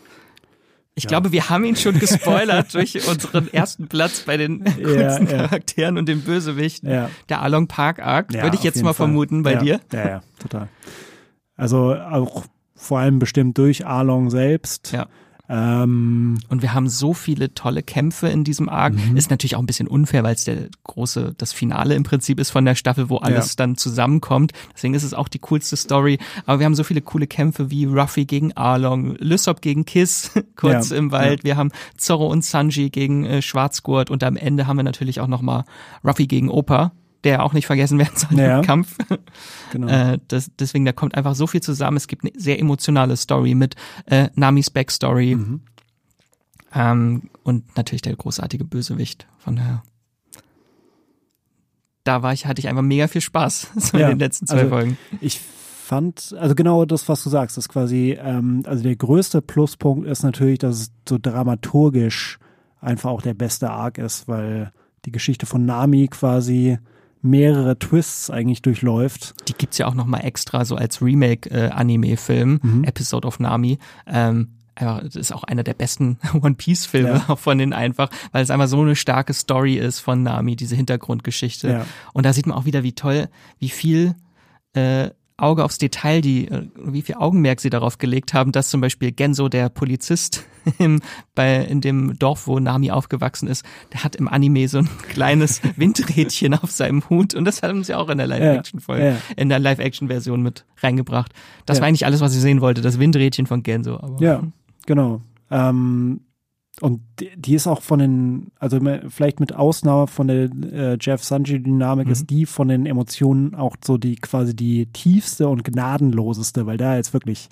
S1: Ich
S2: Ja.
S1: glaube, wir haben ihn schon gespoilert durch unseren ersten Platz bei den coolsten
S2: ja.
S1: Charakteren und dem Bösewicht.
S2: Ja.
S1: Der Along Park Arc, würde ich jetzt mal
S2: Fall.
S1: vermuten bei dir.
S2: Ja, ja, total. Also auch vor allem bestimmt durch Arlong selbst.
S1: Ja.
S2: Ähm,
S1: Und wir haben so viele tolle Kämpfe in diesem Arc.
S2: Mhm.
S1: Ist natürlich auch ein bisschen unfair, weil es der große, das Finale im Prinzip ist von der Staffel, wo alles
S2: Ja.
S1: dann zusammenkommt. Deswegen ist es auch die coolste Story. Aber wir haben so viele coole Kämpfe wie Ruffy gegen Arlong, Lysop gegen Kiss, kurz
S2: Ja,
S1: im Wald. Wir haben Zorro und Sanji gegen äh, Schwarzgurt. Und am Ende haben wir natürlich auch nochmal Ruffy gegen Opa, der auch nicht vergessen werden soll
S2: Ja.
S1: im Kampf.
S2: genau.
S1: Äh, das, deswegen, da kommt einfach so viel zusammen. Es gibt eine sehr emotionale Story mit äh, Namis Backstory
S2: Mhm.
S1: ähm, und natürlich der großartige Bösewicht. Von daher, da war ich, hatte ich einfach mega viel Spaß so
S2: Ja,
S1: in den letzten zwei
S2: also-
S1: Folgen.
S2: Ich fand, also genau das, was du sagst, ist quasi, ähm, also der größte Pluspunkt ist natürlich, dass es so dramaturgisch einfach auch der beste Arc ist, weil die Geschichte von Nami quasi mehrere Twists eigentlich durchläuft.
S1: Die gibt's ja auch noch mal extra so als Remake-Anime-Film,
S2: Mhm.
S1: Episode of Nami. Ähm, das ist auch einer der besten One Piece-Filme
S2: Ja.
S1: auch von denen einfach, weil es einfach so eine starke Story ist von Nami, diese Hintergrundgeschichte.
S2: Ja.
S1: Und da sieht man auch wieder, wie toll, wie viel äh, Auge aufs Detail, die, äh, wie viel Augenmerk sie darauf gelegt haben, dass zum Beispiel Genso, der Polizist im, bei, in dem Dorf, wo Nami aufgewachsen ist, der hat im Anime so ein kleines Windrädchen auf seinem Hut und das haben sie auch in der Live-Action-Folge,
S2: Ja, ja.
S1: in der Live-Action-Version mit reingebracht. Das
S2: Ja.
S1: war eigentlich alles, was ich sehen wollte, das Windrädchen von Genso. Aber
S2: Ja, genau. Ähm, und die, ist auch von den, also vielleicht mit Ausnahme von der äh, Jeff-Sanji-Dynamik
S1: Mhm.
S2: ist die von den Emotionen auch so die quasi die tiefste und gnadenloseste, weil da jetzt wirklich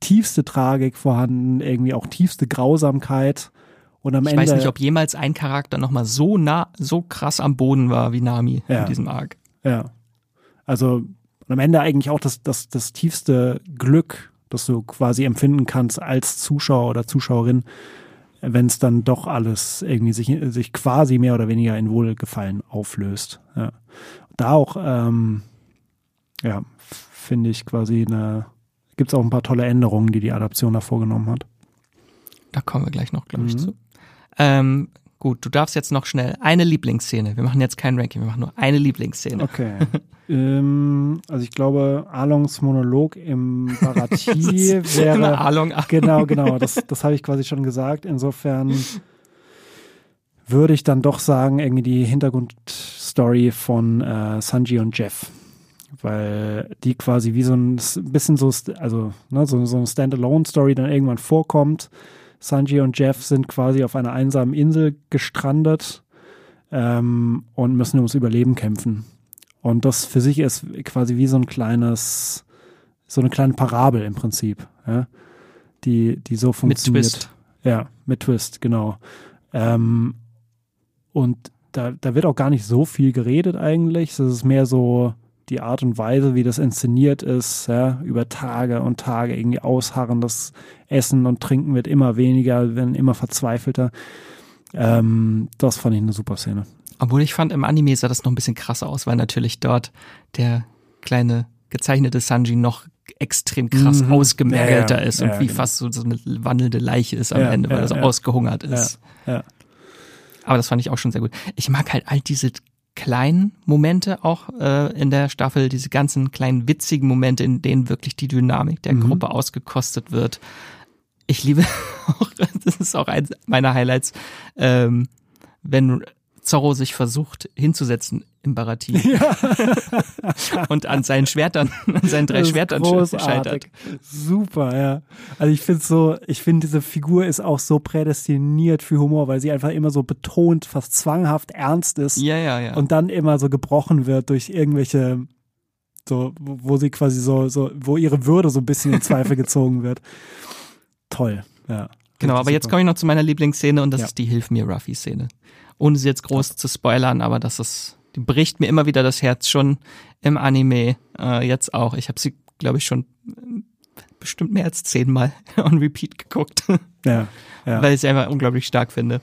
S2: tiefste Tragik vorhanden, irgendwie auch tiefste Grausamkeit. Und am
S1: ich
S2: Ende.
S1: weiß nicht, ob jemals ein Charakter nochmal so nah, so krass am Boden war wie Nami
S2: Ja.
S1: in diesem Arc.
S2: Ja. Also am Ende eigentlich auch das, das, das tiefste Glück, das du quasi empfinden kannst als Zuschauer oder Zuschauerin, wenn es dann doch alles irgendwie sich, sich quasi mehr oder weniger in Wohlgefallen auflöst. Ja. Da auch, ähm, ja, finde ich quasi eine, gibt es auch ein paar tolle Änderungen, die die Adaption da vorgenommen hat.
S1: Da kommen wir gleich noch, glaube ich,
S2: Mhm.
S1: zu. Ähm, gut, du darfst jetzt noch schnell eine Lieblingsszene. Wir machen jetzt kein Ranking, wir machen nur eine Lieblingsszene.
S2: Okay. ähm, also ich glaube, Alongs Monolog im Baratie
S1: Eine
S2: wäre
S1: Along
S2: Genau, genau. Das, das habe ich quasi schon gesagt. Insofern würde ich dann doch sagen, irgendwie die Hintergrundstory von äh, Sanji und Jeff. Weil die quasi wie so ein bisschen so, also ne, so, so eine Standalone-Story dann irgendwann vorkommt. Sanji und Jeff sind quasi auf einer einsamen Insel gestrandet ähm, und müssen ums Überleben kämpfen. Und das für sich ist quasi wie so ein kleines, so eine kleine Parabel im Prinzip, ja? die, die so
S1: mit
S2: funktioniert.
S1: Twist.
S2: Ja, mit Twist, genau. Ähm, und da, da wird auch gar nicht so viel geredet eigentlich. Es ist mehr so die Art und Weise, wie das inszeniert ist, ja, über Tage und Tage irgendwie ausharren. Das Essen und Trinken wird immer weniger, werden immer verzweifelter. Ähm, das fand ich eine super Szene.
S1: Obwohl ich fand, im Anime sah das noch ein bisschen krasser aus, weil natürlich dort der kleine gezeichnete Sanji noch extrem krass
S2: Mhm.
S1: ausgemergelter
S2: Ja, ja.
S1: ist und wie
S2: genau.
S1: fast so, so eine wandelnde Leiche ist am Ende, weil er so ausgehungert ist.
S2: Ja.
S1: Aber das fand ich auch schon sehr gut. Ich mag halt all diese kleinen Momente auch äh, in der Staffel, diese ganzen kleinen witzigen Momente, in denen wirklich die Dynamik der
S2: Mhm.
S1: Gruppe ausgekostet wird. Ich liebe auch, das ist auch eins meiner Highlights, ähm, wenn Zorro sich versucht hinzusetzen im Baratie und an seinen Schwertern, an seinen drei Schwertern
S2: großartig.
S1: scheitert.
S2: Super, ja. Also ich finde so, ich finde diese Figur ist auch so prädestiniert für Humor, weil sie einfach immer so betont, fast zwanghaft ernst ist
S1: Ja, ja, ja.
S2: und dann immer so gebrochen wird durch irgendwelche so, wo sie quasi so, so, wo ihre Würde so ein bisschen in Zweifel gezogen wird. Toll, ja.
S1: Genau, aber jetzt komme ich noch zu meiner Lieblingsszene und das
S2: Ja.
S1: ist die Hilf mir Ruffy Szene. Ohne sie jetzt groß zu spoilern, aber das ist, die bricht mir immer wieder das Herz schon im Anime, äh, jetzt auch. Ich habe sie, glaube ich, schon äh, bestimmt mehr als zehnmal on repeat geguckt,
S2: Ja, ja.
S1: weil ich sie einfach unglaublich stark finde.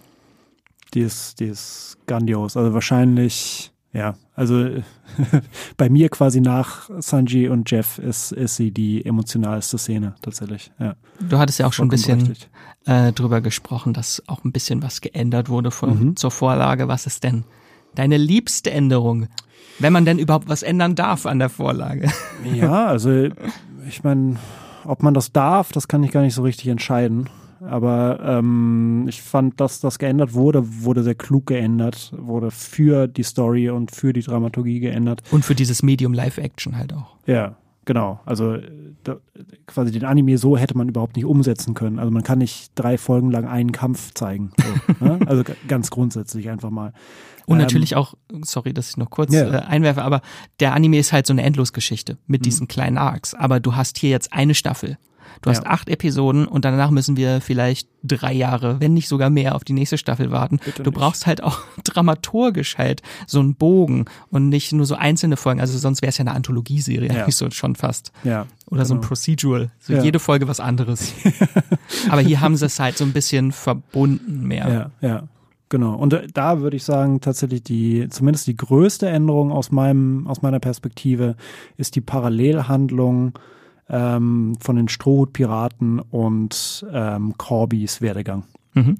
S2: die ist, die ist grandios. Also wahrscheinlich, ja, also bei mir quasi nach Sanji und Jeff ist, ist sie die emotionalste Szene tatsächlich. Ja.
S1: Du hattest ja auch schon ein bisschen äh, drüber gesprochen, dass auch ein bisschen was geändert wurde von, zur Vorlage. Was ist denn deine liebste Änderung? Wenn man denn überhaupt was ändern darf an der Vorlage.
S2: Ja, also ich meine, ob man das darf, das kann ich gar nicht so richtig entscheiden. Aber ähm, ich fand, dass das geändert wurde, wurde sehr klug geändert, wurde für die Story und für die Dramaturgie geändert.
S1: Und für dieses Medium Live-Action halt auch.
S2: Ja, genau. Also da, quasi den Anime so hätte man überhaupt nicht umsetzen können. Also man kann nicht drei Folgen lang einen Kampf zeigen. So, ne? Also ganz grundsätzlich einfach mal.
S1: Und
S2: Ähm,
S1: natürlich auch, sorry, dass ich noch kurz
S2: Ja.
S1: äh, einwerfe, aber der Anime ist halt so eine Endlosgeschichte
S2: Mhm.
S1: mit diesen kleinen Arcs. Aber du hast hier jetzt eine Staffel. Du hast
S2: Ja.
S1: acht Episoden und danach müssen wir vielleicht drei Jahre, wenn nicht sogar mehr, auf die nächste Staffel warten.
S2: Bitte
S1: du
S2: nicht.
S1: brauchst halt auch dramaturgisch halt so einen Bogen und nicht nur so einzelne Folgen. Also sonst wäre es ja eine Anthologieserie,
S2: Ja.
S1: eigentlich so schon fast.
S2: Ja.
S1: Oder so ein
S2: genau.
S1: Procedural. So
S2: Ja.
S1: jede Folge was anderes. aber hier haben sie es halt so ein bisschen verbunden mehr.
S2: Ja, ja. Genau. Und äh, da würde ich sagen, tatsächlich die, zumindest die größte Änderung aus meinem, aus meiner Perspektive ist die Parallelhandlung ähm, von den Strohhutpiraten und ähm, Corbys Werdegang.
S1: Mhm.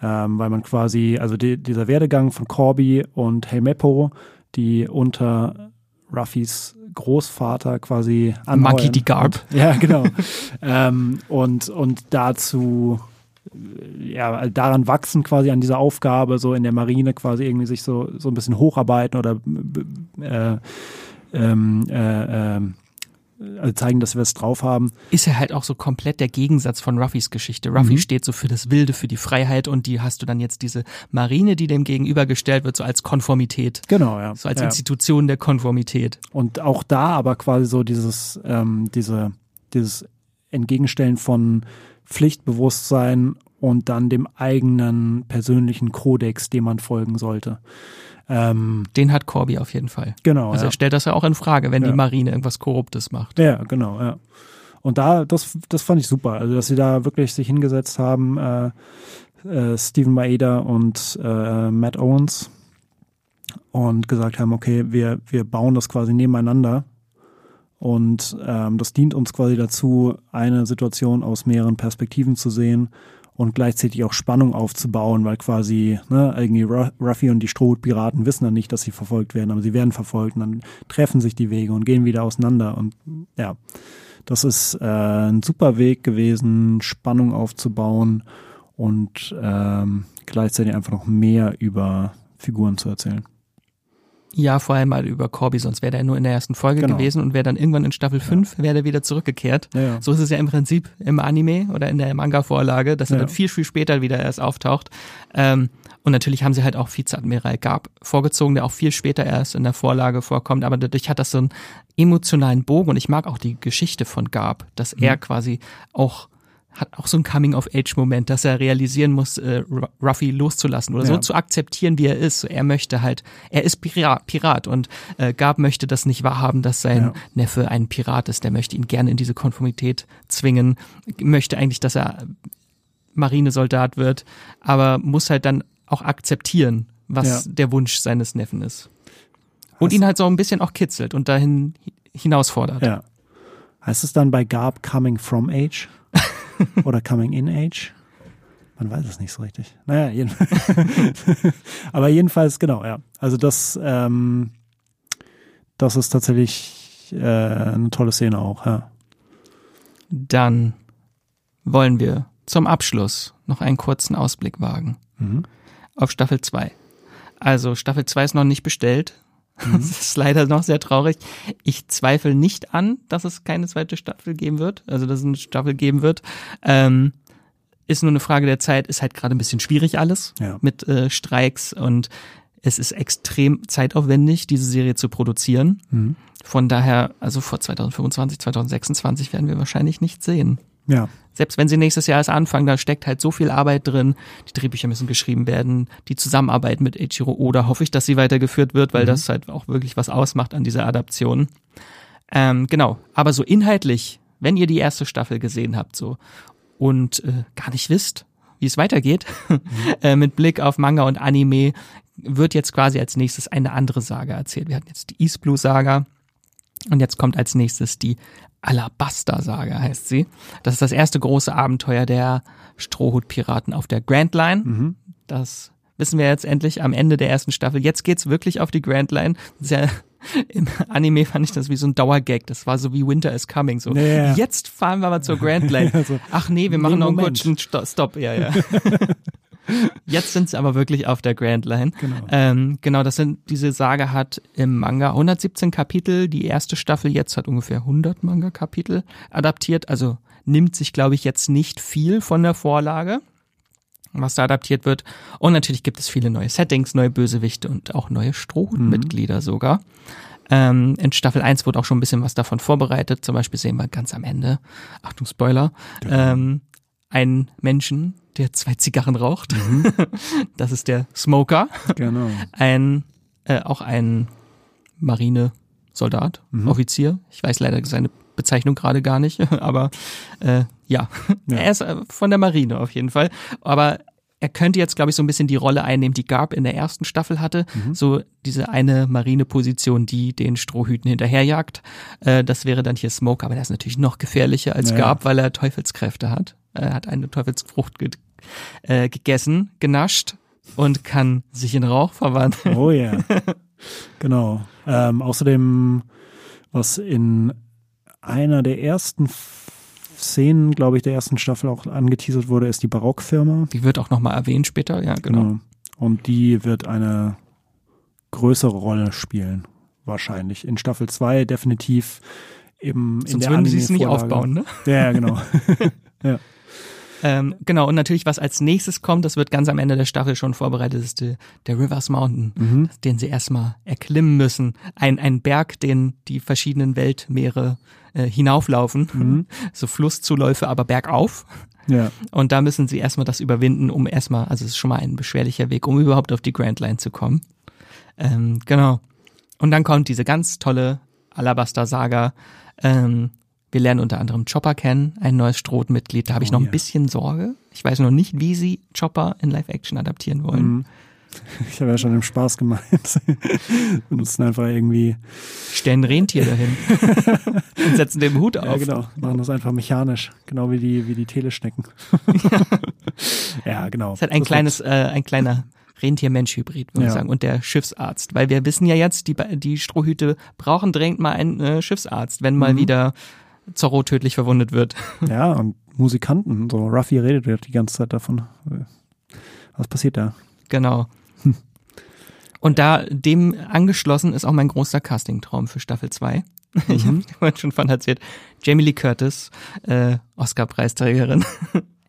S2: Ähm, weil man quasi, also die, dieser Werdegang von Corby und Helmeppo, die unter Ruffys Großvater quasi anheuern.
S1: Monkey D. Garb.
S2: Ja, genau. ähm, und, und dazu, ja, daran wachsen quasi an dieser Aufgabe, so in der Marine quasi irgendwie sich so, so ein bisschen hocharbeiten oder äh, ähm, äh, ähm, also zeigen, dass wir es drauf haben.
S1: ist er halt auch so komplett der Gegensatz von Ruffys Geschichte. Ruffy
S2: Mhm.
S1: steht so für das Wilde, für die Freiheit und die hast du dann jetzt diese Marine, die dem gegenübergestellt wird, so als Konformität.
S2: Genau, ja.
S1: So als
S2: ja.
S1: Institution der Konformität.
S2: Und auch da aber quasi so dieses, ähm, diese, dieses Entgegenstellen von Pflichtbewusstsein und dann dem eigenen persönlichen Kodex, dem man folgen sollte. Ähm,
S1: Den hat Corby auf jeden Fall.
S2: genau.
S1: Also
S2: ja.
S1: er stellt das ja auch in Frage, wenn
S2: Ja.
S1: die Marine irgendwas Korruptes macht.
S2: Ja, genau, ja. Und da, das, das fand ich super. Also, dass sie da wirklich sich hingesetzt haben, äh, äh, Stephen Maeda und äh, Matt Owens und gesagt haben, okay, wir, wir bauen das quasi nebeneinander. Und ähm, das dient uns quasi dazu, eine Situation aus mehreren Perspektiven zu sehen und gleichzeitig auch Spannung aufzubauen, weil quasi ne, irgendwie Ru- Ruffy und die Strohhutpiraten wissen dann nicht, dass sie verfolgt werden, aber sie werden verfolgt und dann treffen sich die Wege und gehen wieder auseinander. Und ja, das ist äh, ein super Weg gewesen, Spannung aufzubauen und ähm, gleichzeitig einfach noch mehr über Figuren zu erzählen.
S1: Ja, vor allem mal über Corby, sonst wäre der nur in der ersten Folge
S2: Genau.
S1: gewesen und wäre dann irgendwann in Staffel 5, wäre der wieder zurückgekehrt.
S2: Ja, ja.
S1: So ist es ja im Prinzip im Anime oder in der Manga-Vorlage, dass er
S2: Ja.
S1: dann viel, viel später wieder erst auftaucht. Ähm, und natürlich haben sie halt auch Vizeadmiral Gab vorgezogen, der auch viel später erst in der Vorlage vorkommt. Aber dadurch hat das so einen emotionalen Bogen und ich mag auch die Geschichte von Gab, dass er
S2: Mhm.
S1: quasi auch hat auch so einen Coming-of-Age-Moment, dass er realisieren muss, äh, Ru- Ruffy loszulassen oder so
S2: Ja.
S1: zu akzeptieren, wie er ist. Er möchte halt, er ist Pirat, Pirat und äh, Gab möchte das nicht wahrhaben, dass sein
S2: Ja.
S1: Neffe ein Pirat ist. Der möchte ihn gerne in diese Konformität zwingen, möchte eigentlich, dass er Marinesoldat wird, aber muss halt dann auch akzeptieren, was
S2: Ja.
S1: der Wunsch seines Neffen ist. Und
S2: Hast-
S1: ihn halt so ein bisschen auch kitzelt und dahin hi- hinausfordert.
S2: Ja. Heißt es dann bei Garb Coming from Age? Oder Coming in Age? Man weiß es nicht so richtig. Naja, jedenfalls. aber jedenfalls, genau, ja. Also das, ähm, das ist tatsächlich äh, eine tolle Szene auch, ja.
S1: Dann wollen wir zum Abschluss noch einen kurzen Ausblick wagen
S2: Mhm.
S1: auf Staffel 2. Also Staffel 2 ist noch nicht bestellt. Das ist leider noch sehr traurig. Ich zweifle nicht an, dass es keine zweite Staffel geben wird, also dass es eine Staffel geben wird. Ähm, ist nur eine Frage der Zeit, ist halt gerade ein bisschen schwierig alles
S2: Ja.
S1: mit äh, Streiks und es ist extrem zeitaufwendig, diese Serie zu produzieren.
S2: Mhm.
S1: Von daher, also vor 2025, 2026 werden wir wahrscheinlich nicht sehen.
S2: Ja,
S1: Selbst wenn sie nächstes Jahr erst anfangen, da steckt halt so viel Arbeit drin. Die Drehbücher müssen geschrieben werden. Die Zusammenarbeit mit Eiichiro Oda hoffe ich, dass sie weitergeführt wird, weil das halt auch wirklich was ausmacht an dieser Adaption. Ähm, genau. Aber so inhaltlich, wenn ihr die erste Staffel gesehen habt, so und äh, gar nicht wisst, wie es weitergeht, äh, mit Blick auf Manga und Anime, wird jetzt quasi als nächstes eine andere Saga erzählt. Wir hatten jetzt die East Blue Saga und jetzt kommt als nächstes die Alabaster Saga, heißt sie. Das ist das erste große Abenteuer der Strohhutpiraten auf der Grand Line.
S2: Mhm.
S1: Das wissen wir jetzt endlich am Ende der ersten Staffel. Jetzt geht's wirklich auf die Grand Line. Sehr, Im Anime fand ich das wie so ein Dauergag. Das war so wie Winter is Coming. So,
S2: Ja.
S1: jetzt fahren wir mal zur Grand Line. Ach nee, wir machen
S2: nee,
S1: noch einen kurzen Sto- Stopp. Ja, ja. Jetzt sind sie aber wirklich auf der Grand Line.
S2: Genau.
S1: Ähm, genau, das sind, diese Sage hat im Manga 117 Kapitel. Die erste Staffel jetzt hat ungefähr 100 Manga-Kapitel adaptiert. Also nimmt sich, glaube ich, jetzt nicht viel von der Vorlage, was da adaptiert wird. Und natürlich gibt es viele neue Settings, neue Bösewichte und auch neue Strohhutmitglieder sogar. Ähm, in Staffel 1 wurde auch schon ein bisschen was davon vorbereitet. Zum Beispiel sehen wir ganz am Ende, Achtung Spoiler, ähm, einen Menschen, der zwei Zigarren raucht. Das ist der Smoker.
S2: Genau.
S1: Ein, äh, auch ein Marinesoldat, Offizier. Ich weiß leider seine Bezeichnung gerade gar nicht, aber äh, ja.
S2: Ja.
S1: er ist äh, von der Marine auf jeden Fall. Aber er könnte jetzt, glaube ich, so ein bisschen die Rolle einnehmen, die Garb in der ersten Staffel hatte. So diese eine Marineposition, die den Strohhüten hinterherjagt. Äh, das wäre dann hier Smoke, aber der ist natürlich noch gefährlicher als
S2: Ja.
S1: Garb, weil er Teufelskräfte hat. Er hat eine Teufelsfrucht äh, gegessen, genascht und kann sich in Rauch verwandeln.
S2: Oh ja. genau. Ähm, außerdem, was in einer der ersten Szenen, glaube ich, der ersten Staffel auch angeteasert wurde, ist die Barockfirma.
S1: Die wird auch nochmal erwähnt später, ja, genau.
S2: Und die wird eine größere Rolle spielen, wahrscheinlich. In Staffel 2 definitiv eben in
S1: Sonst
S2: der
S1: würden sie es nicht aufbauen, ne?
S2: Ja, genau.
S1: Ähm, genau, und natürlich, was als nächstes kommt, das wird ganz am Ende der Staffel schon vorbereitet, ist der, der Rivers Mountain,
S2: Mhm.
S1: den sie erstmal erklimmen müssen. Ein, ein Berg, den die verschiedenen Weltmeere äh, hinauflaufen.
S2: Mhm.
S1: So Flusszuläufe, aber bergauf.
S2: ja.
S1: Und da müssen sie erstmal das überwinden, um erstmal, also es ist schon mal ein beschwerlicher Weg, um überhaupt auf die Grand Line zu kommen. Ähm, genau. Und dann kommt diese ganz tolle Alabaster-Saga. Ähm, wir lernen unter anderem Chopper kennen, ein neues Strohmitglied. Da habe ich
S2: Oh
S1: noch ein bisschen Sorge. Ich weiß noch nicht, wie sie Chopper in Live-Action adaptieren wollen.
S2: Mhm. Ich habe ja schon im Spaß gemeint. Benutzen einfach irgendwie,
S1: Stellen Rentier dahin und setzen den Hut auf.
S2: ja genau, machen das einfach mechanisch, genau wie die, wie die Teleschnecken. ja, genau.
S1: Es hat ein
S2: Das
S1: kleines, äh, ein kleiner Rentier-Mensch-Hybrid, würde ich
S2: Ja.
S1: sagen. Und der Schiffsarzt. Weil wir wissen ja jetzt, die, die Strohhüte brauchen dringend mal einen äh, Schiffsarzt, wenn
S2: Mhm.
S1: mal wieder Zorro tödlich verwundet wird.
S2: Ja, und Musikanten, so Ruffy redet ja die ganze Zeit davon. Was passiert da?
S1: Genau. Und da dem angeschlossen ist auch mein großer Casting-Traum für Staffel 2. Ich habe vorhin schon von erzählt. Jamie Lee Curtis, äh, Oscar-Preisträgerin,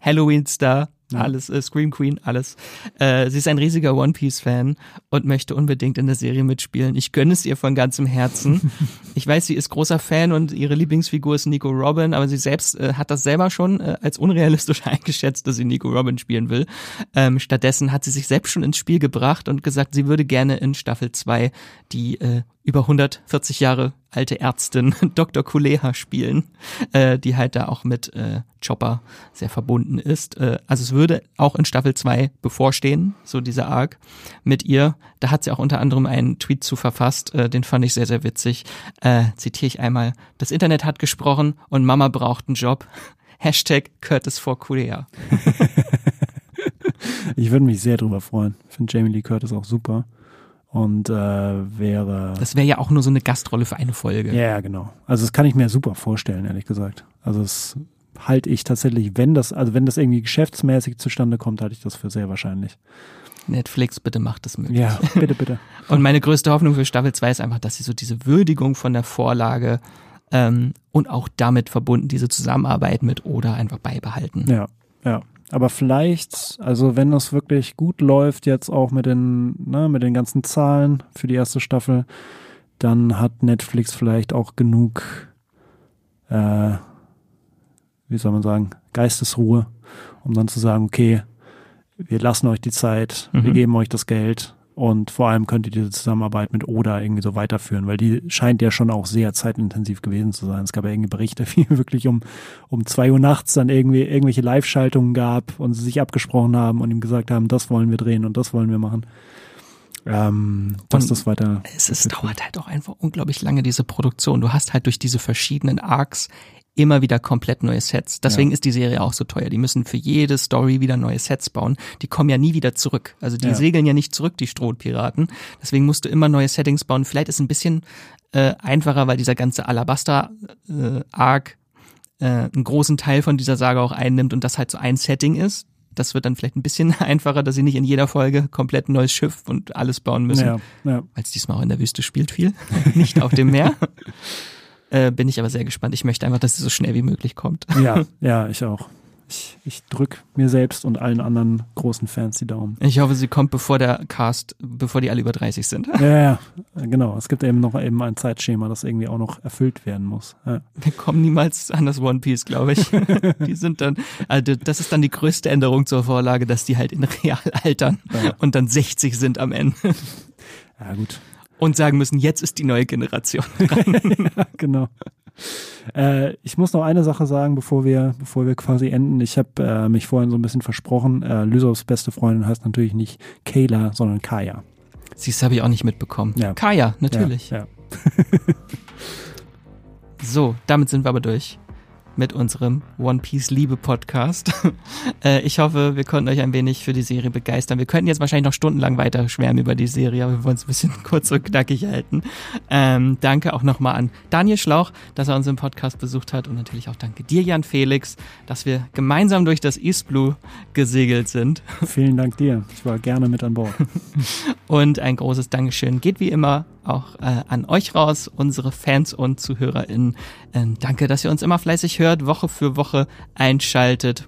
S1: Halloween-Star,
S2: Ja.
S1: alles, äh, Scream Queen, alles. Äh, sie ist ein riesiger One Piece-Fan und möchte unbedingt in der Serie mitspielen. Ich gönne es ihr von ganzem Herzen. ich weiß, sie ist großer Fan und ihre Lieblingsfigur ist Nico Robin, aber sie selbst äh, hat das selber schon äh, als unrealistisch eingeschätzt, dass sie Nico Robin spielen will. Ähm, stattdessen hat sie sich selbst schon ins Spiel gebracht und gesagt, sie würde gerne in Staffel 2 die äh, über 140 Jahre alte Ärztin Dr. Kuleha spielen, äh, die halt da auch mit äh, Chopper sehr verbunden ist. Äh, also es würde auch in Staffel 2 bevorstehen, so dieser Arc mit ihr. Da hat sie auch unter anderem einen Tweet zu verfasst, äh, den fand ich sehr, sehr witzig. Äh, zitiere ich einmal. Das Internet hat gesprochen und Mama braucht einen Job. Hashtag Curtis for Kulea.
S2: Ich würde mich sehr drüber freuen. Ich finde Jamie Lee Curtis auch super. Und äh, wäre.
S1: Das wäre ja auch nur so eine Gastrolle für eine Folge.
S2: Ja, ja, genau. Also das kann ich mir super vorstellen, ehrlich gesagt. Also das halte ich tatsächlich, wenn das, also wenn das irgendwie geschäftsmäßig zustande kommt, halte ich das für sehr wahrscheinlich.
S1: Netflix, bitte macht das möglich.
S2: Ja, bitte, bitte.
S1: Und meine größte Hoffnung für Staffel 2 ist einfach, dass sie so diese Würdigung von der Vorlage ähm, und auch damit verbunden diese Zusammenarbeit mit Oda einfach beibehalten.
S2: Ja, ja. Aber vielleicht, also wenn das wirklich gut läuft, jetzt auch mit den, ne, mit den ganzen Zahlen für die erste Staffel, dann hat Netflix vielleicht auch genug, äh, wie soll man sagen, Geistesruhe, um dann zu sagen, okay, wir lassen euch die Zeit, wir
S1: Mhm.
S2: geben euch das Geld und vor allem könnt ihr diese Zusammenarbeit mit Oda irgendwie so weiterführen, weil die scheint ja schon auch sehr zeitintensiv gewesen zu sein. Es gab ja irgendwie Berichte, wie wirklich um, um zwei Uhr nachts dann irgendwie irgendwelche Live-Schaltungen gab und sie sich abgesprochen haben und ihm gesagt haben, das wollen wir drehen und das wollen wir machen. Ähm, dass das weiter.
S1: Es ist, dauert halt auch einfach unglaublich lange, diese Produktion. Du hast halt durch diese verschiedenen Arcs immer wieder komplett neue Sets. Deswegen
S2: Ja.
S1: ist die Serie auch so teuer. Die müssen für jede Story wieder neue Sets bauen. Die kommen ja nie wieder zurück. Also die
S2: Ja.
S1: segeln ja nicht zurück, die Strohpiraten. Deswegen musst du immer neue Settings bauen. Vielleicht ist es ein bisschen äh, einfacher, weil dieser ganze Alabaster-Arc äh, einen großen Teil von dieser Sage auch einnimmt und das halt so ein Setting ist. Das wird dann vielleicht ein bisschen einfacher, dass sie nicht in jeder Folge komplett ein neues Schiff und alles bauen müssen
S2: Ja, ja.
S1: weil es diesmal auch in der Wüste spielt viel, nicht auf dem Meer. Äh, bin ich aber sehr gespannt. Ich möchte einfach, dass es so schnell wie möglich kommt.
S2: Ja, ja, ich auch. Ich, ich drück mir selbst und allen anderen großen Fans die Daumen.
S1: Ich hoffe, sie kommt bevor der Cast, bevor die alle über 30 sind.
S2: Ja, ja, genau. Es gibt eben noch eben ein Zeitschema, das irgendwie auch noch erfüllt werden muss. Ja.
S1: Wir kommen niemals an das One Piece, glaube ich. Die sind dann, also das ist dann die größte Änderung zur Vorlage, dass die halt in real altern
S2: Ja.
S1: und dann 60 sind am Ende
S2: ja, gut.
S1: und sagen müssen, jetzt ist die neue Generation.
S2: Ja, genau. Äh, ich muss noch eine Sache sagen, bevor wir, bevor wir quasi enden. Ich habe äh, mich vorhin so ein bisschen versprochen. Äh, Lysos beste Freundin heißt natürlich nicht Kayla, sondern Kaya.
S1: Siehst, habe ich auch nicht mitbekommen.
S2: Ja.
S1: Kaya, natürlich.
S2: Ja, ja.
S1: So, damit sind wir aber durch mit unserem One Piece Liebe Podcast. äh, ich hoffe, wir konnten euch ein wenig für die Serie begeistern. Wir könnten jetzt wahrscheinlich noch stundenlang weiter schwärmen über die Serie, aber wir wollen es ein bisschen kurz und knackig halten. Ähm, danke auch nochmal an Daniel Schlauch, dass er uns im Podcast besucht hat und natürlich auch danke dir, Jan Felix, dass wir gemeinsam durch das East Blue gesegelt sind.
S2: Vielen Dank dir. Ich war gerne mit an Bord.
S1: Und ein großes Dankeschön geht wie immer auch äh, an euch raus, unsere Fans und ZuhörerInnen. Ähm, danke, dass ihr uns immer fleißig hört, Woche für Woche einschaltet.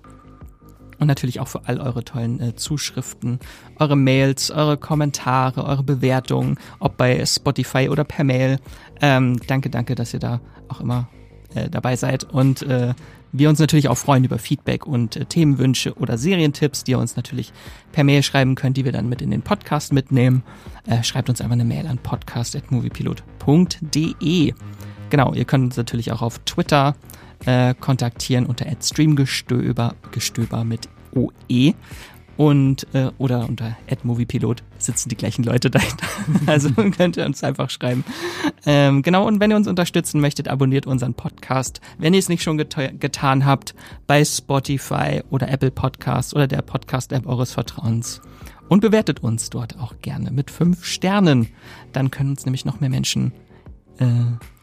S1: Und natürlich auch für all eure tollen äh, Zuschriften, eure Mails, eure Kommentare, eure Bewertungen, ob bei Spotify oder per Mail. Ähm, danke, danke, dass ihr da auch immer äh, dabei seid. Und äh, wir uns natürlich auch freuen über Feedback und äh, Themenwünsche oder Serientipps, die ihr uns natürlich per Mail schreiben könnt, die wir dann mit in den Podcast mitnehmen. Äh, schreibt uns einfach eine Mail an podcast.moviepilot.de. Genau, ihr könnt uns natürlich auch auf Twitter äh, kontaktieren unter @streamgestöber Gestöber mit OE und äh, oder unter @moviepilot sitzen die gleichen Leute dahinter. Also könnt ihr uns einfach schreiben. Ähm, genau, und wenn ihr uns unterstützen möchtet, abonniert unseren Podcast. Wenn ihr es nicht schon geta getan habt, bei Spotify oder Apple Podcasts oder der Podcast-App eures Vertrauens. Und bewertet uns dort auch gerne mit fünf Sternen. Dann können uns nämlich noch mehr Menschen äh,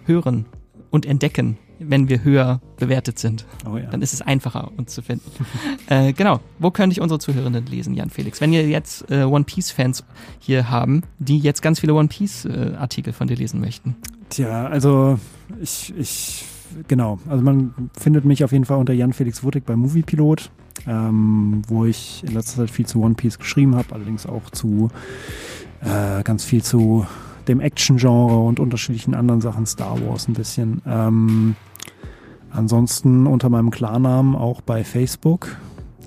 S1: hören und entdecken, wenn wir höher bewertet sind.
S2: Oh ja.
S1: Dann ist es einfacher, uns zu finden. äh, genau. Wo könnte ich unsere Zuhörenden lesen, Jan Felix? Wenn ihr jetzt äh, One Piece-Fans hier haben, die jetzt ganz viele One Piece-Artikel von dir lesen möchten.
S2: Tja, also ich, ich, genau. Also man findet mich auf jeden Fall unter Jan Felix Wuttig bei Moviepilot, ähm, wo ich in letzter Zeit viel zu One Piece geschrieben habe, allerdings auch zu äh, ganz viel zu dem Action-Genre und unterschiedlichen anderen Sachen, Star Wars ein bisschen. Ähm, ansonsten unter meinem Klarnamen auch bei Facebook.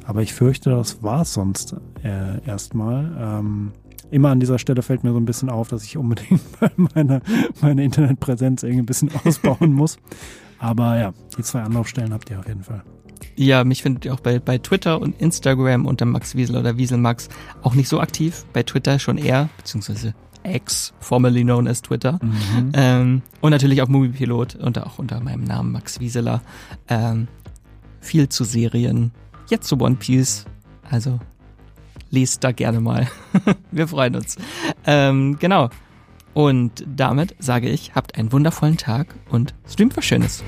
S2: Aber ich fürchte, das war es sonst äh, erstmal. Ähm, immer an dieser Stelle fällt mir so ein bisschen auf, dass ich unbedingt meine, meine Internetpräsenz irgendwie ein bisschen ausbauen muss. Aber ja, die zwei Anlaufstellen habt ihr auf jeden Fall.
S1: Ja, mich findet ihr auch bei, bei Twitter und Instagram unter Max Wiesel oder Wieselmax auch nicht so aktiv. Bei Twitter schon eher, beziehungsweise X, formerly known as Twitter. Ähm, und natürlich auf Moviepilot und auch unter meinem Namen Max Wieseler. Ähm, viel zu Serien, jetzt zu One Piece. Also lest da gerne mal. Wir freuen uns. Ähm, genau. Und damit sage ich, habt einen wundervollen Tag und streamt was Schönes.